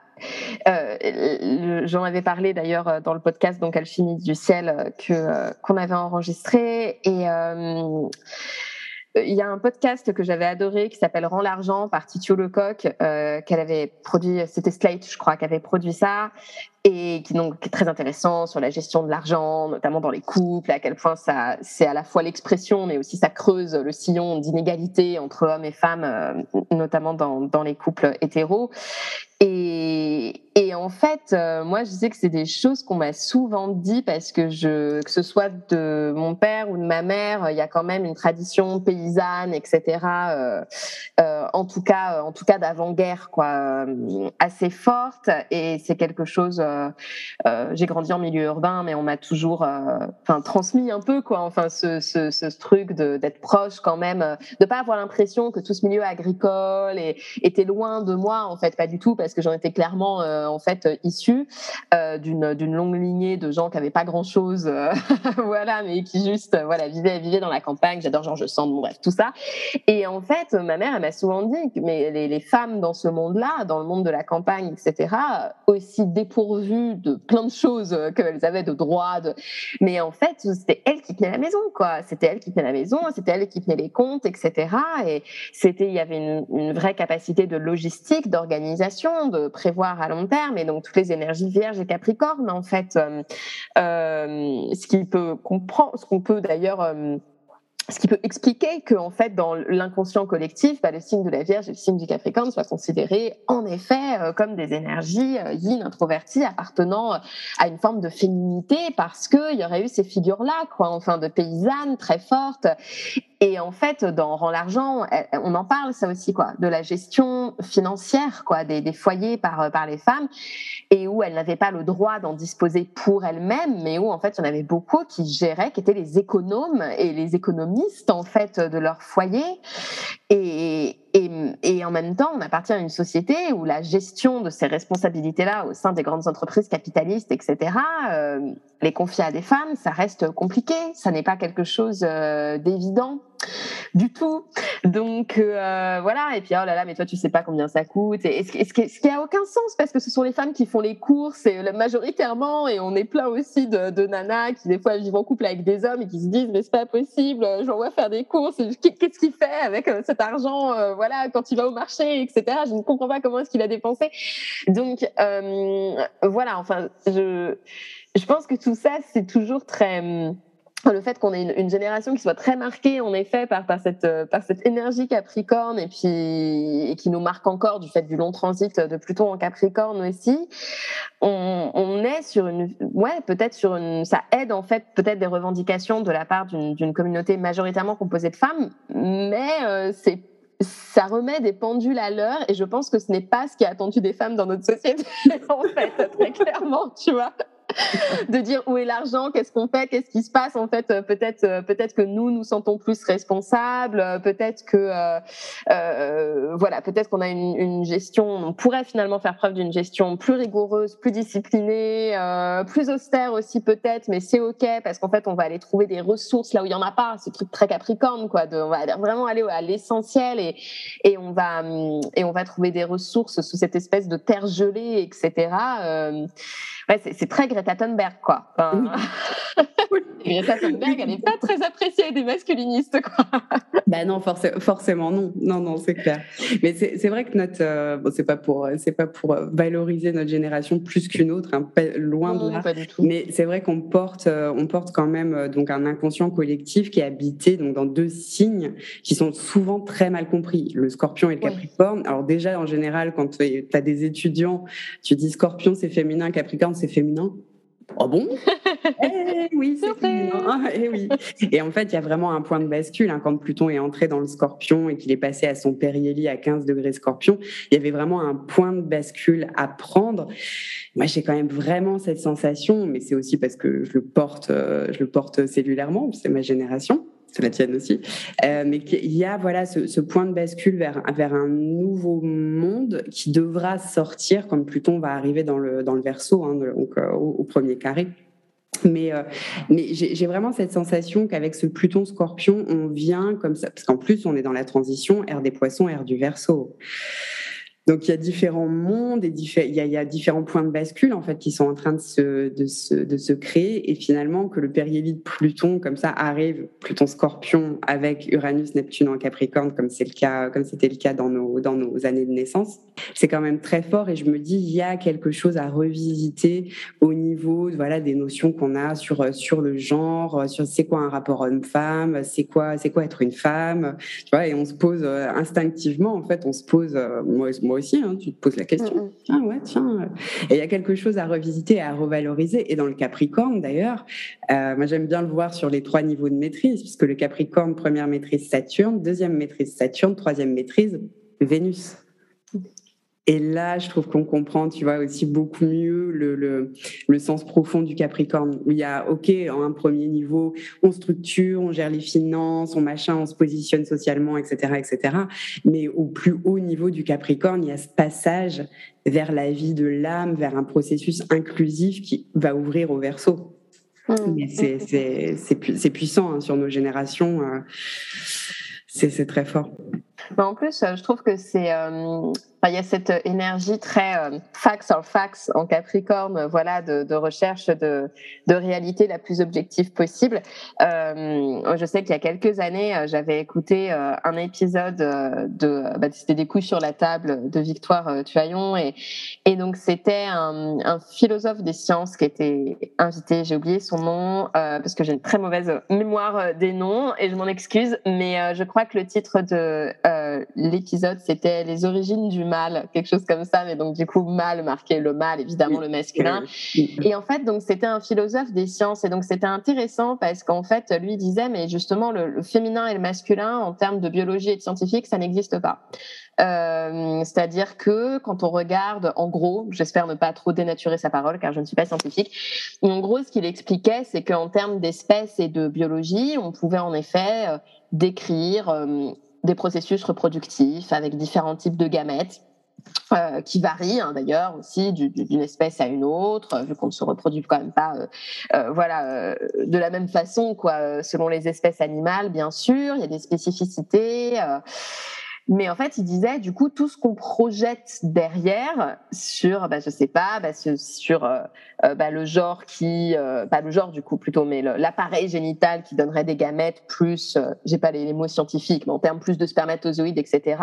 euh, J'en avais parlé d'ailleurs euh, dans le podcast donc Alchimie du ciel euh, qu'on avait enregistré. Et il y a un podcast que j'avais adoré qui s'appelle Rends l'argent par Titio Lecoq qu'elle avait produit c'était Slate je crois qui avait produit ça et qui donc est très intéressant sur la gestion de l'argent, notamment dans les couples, à quel point ça c'est à la fois l'expression, mais aussi ça creuse le sillon d'inégalité entre hommes et femmes, notamment dans, dans les couples hétéros. Et, et en fait, euh, moi, je sais que c'est des choses qu'on m'a souvent dit parce que je, que ce soit de mon père ou de ma mère, il y a quand même une tradition paysanne, etc. Euh, euh, en tout cas, en tout cas d'avant-guerre, quoi, euh, assez forte. Et c'est quelque chose j'ai grandi en milieu urbain, mais on m'a toujours, enfin, transmis un peu quoi, enfin, ce, truc d'être proche quand même, de pas avoir l'impression que tout ce milieu agricole était loin de moi en fait, pas du tout, parce que j'en étais clairement en fait issue d'une longue lignée de gens qui avaient pas grand chose, voilà, mais qui juste voilà vivaient vivaient dans la campagne. J'adore Georges Sand, bon bref tout ça. Et en fait, ma mère m'a souvent dit mais les femmes dans ce monde-là, dans le monde de la campagne, etc., aussi dépourvues de plein de choses qu'elles avaient de droits, de... mais en fait, c'était elle qui tenait la maison, quoi. C'était elle qui tenait la maison, c'était elle qui tenait les comptes, etc. Et c'était, il y avait une, vraie capacité de logistique, d'organisation, de prévoir à long terme, et donc toutes les énergies vierges et capricornes, en fait, euh, euh ce qui peut qu'on peut d'ailleurs euh, ce qui peut expliquer que, en fait, dans l'inconscient collectif, bah, le signe de la Vierge et le signe du Capricorne soient considérés, en effet, euh, comme des énergies euh, yin introverties appartenant euh, à une forme de féminité, parce qu'il y aurait eu ces figures-là, quoi, enfin, de paysannes très fortes. Et en fait, dans Rend l'argent, on en parle ça aussi, quoi, de la gestion financière, quoi, des, des foyers par par les femmes, et où elles n'avaient pas le droit d'en disposer pour elles-mêmes, mais où en fait, il y en avait beaucoup qui géraient, qui étaient les économes et les économistes en fait de leur foyer. Et, en même temps, on appartient à une société où la gestion de ces responsabilités-là au sein des grandes entreprises capitalistes, etc., euh, les confier à des femmes, ça reste compliqué. Ça n'est pas quelque chose euh, d'évident du tout. Donc euh, voilà, et puis oh là là, mais toi tu sais pas combien ça coûte. Et ce, qui a aucun sens? Parce que ce sont les femmes qui font les courses et majoritairement, et on est plein aussi de, de nanas qui des fois vivent en couple avec des hommes et qui se disent mais c'est pas possible, j'envoie faire des courses, qu'est-ce qu'il fait avec euh, cet argent, euh, voilà, quand il va au marché, etc. Je ne comprends pas comment est-ce qu'il a dépensé. Donc voilà, enfin je je pense que tout ça c'est toujours très le fait qu'on ait une, génération qui soit très marquée en effet par, euh, cette énergie Capricorne et puis qui nous marque encore du fait du long transit de Pluton en Capricorne aussi, on, est sur une ouais peut-être sur une ça aide en fait peut-être des revendications de la part d'une communauté majoritairement composée de femmes, mais euh, ça remet des pendules à l'heure et je pense que ce n'est pas ce qui est attendu des femmes dans notre société en fait très clairement tu vois de dire où est l'argent, qu'est-ce qu'on fait, qu'est-ce qui se passe. En fait, euh, peut-être, euh, peut-être que nous nous sentons plus responsables. Euh, peut-être que, voilà, peut-être qu'on a une, gestion. On pourrait finalement faire preuve d'une gestion plus rigoureuse, plus disciplinée, plus austère aussi peut-être. Mais c'est ok parce qu'en fait, on va aller trouver des ressources là où il y en a pas. Ce truc très Capricorne, quoi. On va vraiment aller à l'essentiel et on va et on va trouver des ressources sous cette espèce de terre gelée, etc. Ouais, c'est très Greta Thunberg, quoi. Greta Thunberg, elle n'est pas très appréciée des masculinistes, quoi. Ben non, forcément non. Non, non, c'est clair. Mais c'est vrai que notre, euh, bon, c'est pas pour, pas pour valoriser notre génération plus qu'une autre, hein, loin de là. Pas du tout. Mais c'est vrai qu'on porte, euh, on porte quand même euh, donc un inconscient collectif qui est habité donc dans deux signes qui sont souvent très mal compris, le Scorpion et le Capricorne. Alors déjà en général, quand tu as des étudiants, tu dis Scorpion c'est féminin, Capricorne c'est féminin. Oh bon? Eh Oui, c'est féminin. Eh oui. Et en fait, il y a vraiment un point de bascule. Hein, quand Pluton est entré dans le scorpion et qu'il est passé à son périhélie à 15 degrés scorpion, il y avait vraiment un point de bascule à prendre. Moi, j'ai quand même vraiment cette sensation, mais c'est aussi parce que je le porte, euh, je le porte cellulairement, c'est ma génération c'est la tienne aussi, euh, mais qu'il y a voilà ce, point de bascule vers, vers un nouveau monde qui devra sortir quand Pluton va arriver dans le, dans le verso, hein, donc euh, au, premier carré. Mais, euh, mais j'ai vraiment cette sensation qu'avec ce Pluton Scorpion, on vient comme ça, parce qu'en plus on est dans la transition, air des poissons, air du verso. Donc il y a différents mondes et il y, a, différents points de bascule en fait qui sont en train de se, de se, de se créer. Et finalement que le périhélie Pluton comme ça arrive Pluton Scorpion avec Uranus Neptune en Capricorne comme c'est le cas comme c'était le cas dans nos dans nos années de naissance c'est quand même très fort. Et je me dis il y a quelque chose à revisiter au niveau voilà des notions qu'on a sur sur le genre sur c'est quoi un rapport homme-femme c'est quoi c'est quoi être une femme tu vois. Et on se pose euh, instinctivement en fait on se pose euh, moi, moi aussi, hein, tu te poses la question. Tiens, ouais, tiens. Et il y a quelque chose à revisiter, à revaloriser. Et dans le Capricorne, d'ailleurs, euh, moi j'aime bien le voir sur les trois niveaux de maîtrise, puisque le Capricorne, première maîtrise Saturne, deuxième maîtrise Saturne, troisième maîtrise Vénus. Et là, je trouve qu'on comprend, tu vois, aussi beaucoup mieux le, le, le, sens profond du Capricorne, où il y a, OK, en un premier niveau, on structure, on gère les finances, on machin, on se positionne socialement, etc., etc. Mais au plus haut niveau du Capricorne, il y a ce passage vers la vie de l'âme, vers un processus inclusif qui va ouvrir au verso. Mmh. C'est puissant hein, sur nos générations. Euh, c'est très fort. en plus, je trouve que c'est euh, il y a cette énergie très euh, fax or fax en Capricorne, voilà, de, recherche de, réalité la plus objective possible. Euh, je sais qu'il y a quelques années, euh, j'avais écouté euh, un épisode de, bah, c'était des coups sur la table de Victoire Tuaillon et, donc c'était un, philosophe des sciences qui était invité. J'ai oublié son nom parce que j'ai une très mauvaise mémoire des noms et je m'en excuse, mais je crois que le titre de l'épisode c'était les origines du mal, quelque chose comme ça. Mais donc, du coup, mal marqué le mal, évidemment, le masculin. Et en fait, donc, c'était un philosophe des sciences. Et donc, c'était intéressant parce qu'en fait, lui disait, mais justement, le, féminin et le masculin, en termes de biologie et de scientifique, ça n'existe pas. Euh, c'est-à-dire que quand on regarde, en gros, j'espère ne pas trop dénaturer sa parole car je ne suis pas scientifique, en gros, ce qu'il expliquait, c'est qu'en termes d'espèces et de biologie, on pouvait en effet euh, décrire euh, des processus reproductifs avec différents types de gamètes. Euh, qui varient hein, d'ailleurs aussi d'une espèce à une autre, vu qu'on ne se reproduit quand même pas, euh, euh, voilà, de la même façon quoi, selon les espèces animales bien sûr. Il y a des spécificités. Mais en fait, il disait, du coup, tout ce qu'on projette derrière sur, bah, je sais pas, bah, sur euh, euh, bah, le genre qui, euh, pas le genre du coup plutôt, mais l'appareil génital qui donnerait des gamètes plus, j'ai pas les, mots scientifiques, mais en termes plus de spermatozoïdes, etc.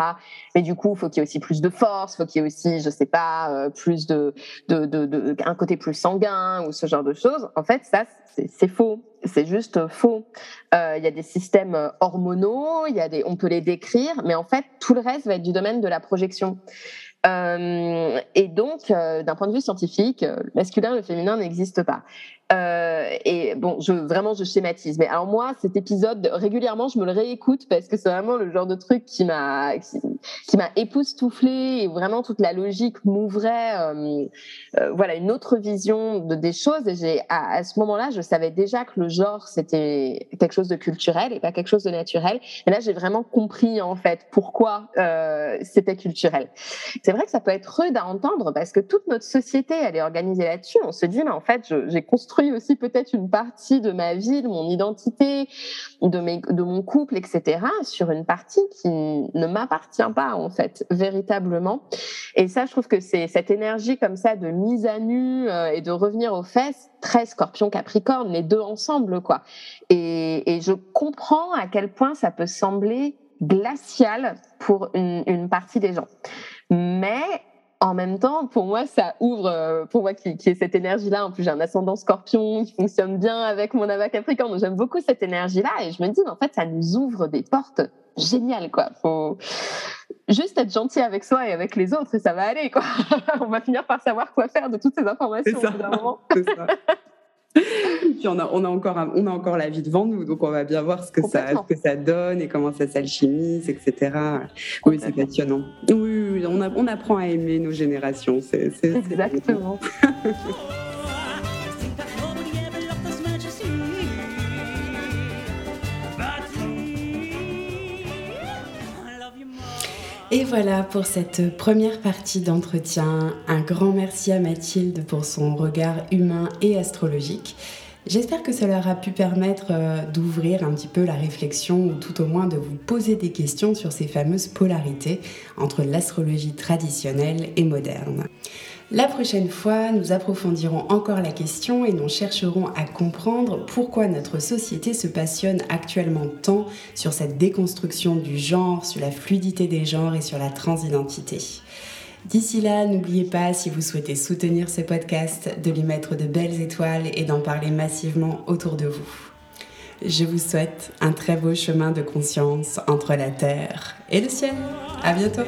Mais du coup, faut qu'il y ait aussi plus de force, faut qu'il y ait aussi, je sais pas, plus de, de, de, de, un côté plus sanguin ou ce genre de choses. En fait, ça, c'est faux. C'est juste faux. Euh, il y a des systèmes hormonaux, il y a des, on peut les décrire, mais en fait, tout le reste va être du domaine de la projection. Euh, et donc, euh, d'un point de vue scientifique, le masculin et le féminin n'existent pas. Euh, et bon, je, vraiment, je schématise. Mais alors moi, cet épisode, régulièrement, je me le réécoute parce que c'est vraiment le genre de truc qui m'a qui, m'a époustouflé et vraiment toute la logique m'ouvrait, euh, euh, voilà, une autre vision de, des choses. Et j'ai à, ce moment-là, je savais déjà que le genre c'était quelque chose de culturel et pas quelque chose de naturel. Et là, j'ai vraiment compris en fait pourquoi c'était culturel. C'est vrai que ça peut être rude à entendre parce que toute notre société, elle est organisée là-dessus. On se dit, mais en fait, j'ai construit aussi peut-être une partie de ma vie, de mon identité, de, mes, de mon couple, etc., sur une partie qui ne m'appartient pas, en fait, véritablement. Et ça, je trouve que c'est cette énergie comme ça de mise à nu euh, et de revenir aux fesses, très scorpion capricorne, les deux ensemble, quoi. Et, et je comprends à quel point ça peut sembler glacial pour une, une partie des gens. Mais en même temps, pour moi, ça ouvre, euh, pour moi qui, est cette énergie-là. En plus, j'ai un ascendant scorpion qui fonctionne bien avec mon avat capricorne. Donc, j'aime beaucoup cette énergie-là. Et je me dis, en fait, ça nous ouvre des portes géniales, quoi. Faut juste être gentil avec soi et avec les autres et ça va aller, quoi. on va finir par savoir quoi faire de toutes ces informations. C'est ça. Puis on a, on, a encore, on a encore la vie devant nous, donc on va bien voir ce que, ça, ce que ça donne et comment ça s'alchimise, etc. Oui, c'est passionnant. Oui, on, on, apprend à aimer nos générations. C'est, Exactement. Et voilà pour cette première partie d'entretien. Un grand merci à Mathilde pour son regard humain et astrologique. J'espère que cela aura pu permettre euh, d'ouvrir un petit peu la réflexion ou tout au moins de vous poser des questions sur ces fameuses polarités entre l'astrologie traditionnelle et moderne. La prochaine fois, nous approfondirons encore la question et nous chercherons à comprendre pourquoi notre société se passionne actuellement tant sur cette déconstruction du genre, sur la fluidité des genres et sur la transidentité. D'ici là, n'oubliez pas, si vous souhaitez soutenir ce podcast, de lui mettre de belles étoiles et d'en parler massivement autour de vous. Je vous souhaite un très beau chemin de conscience entre la terre et le ciel. À bientôt.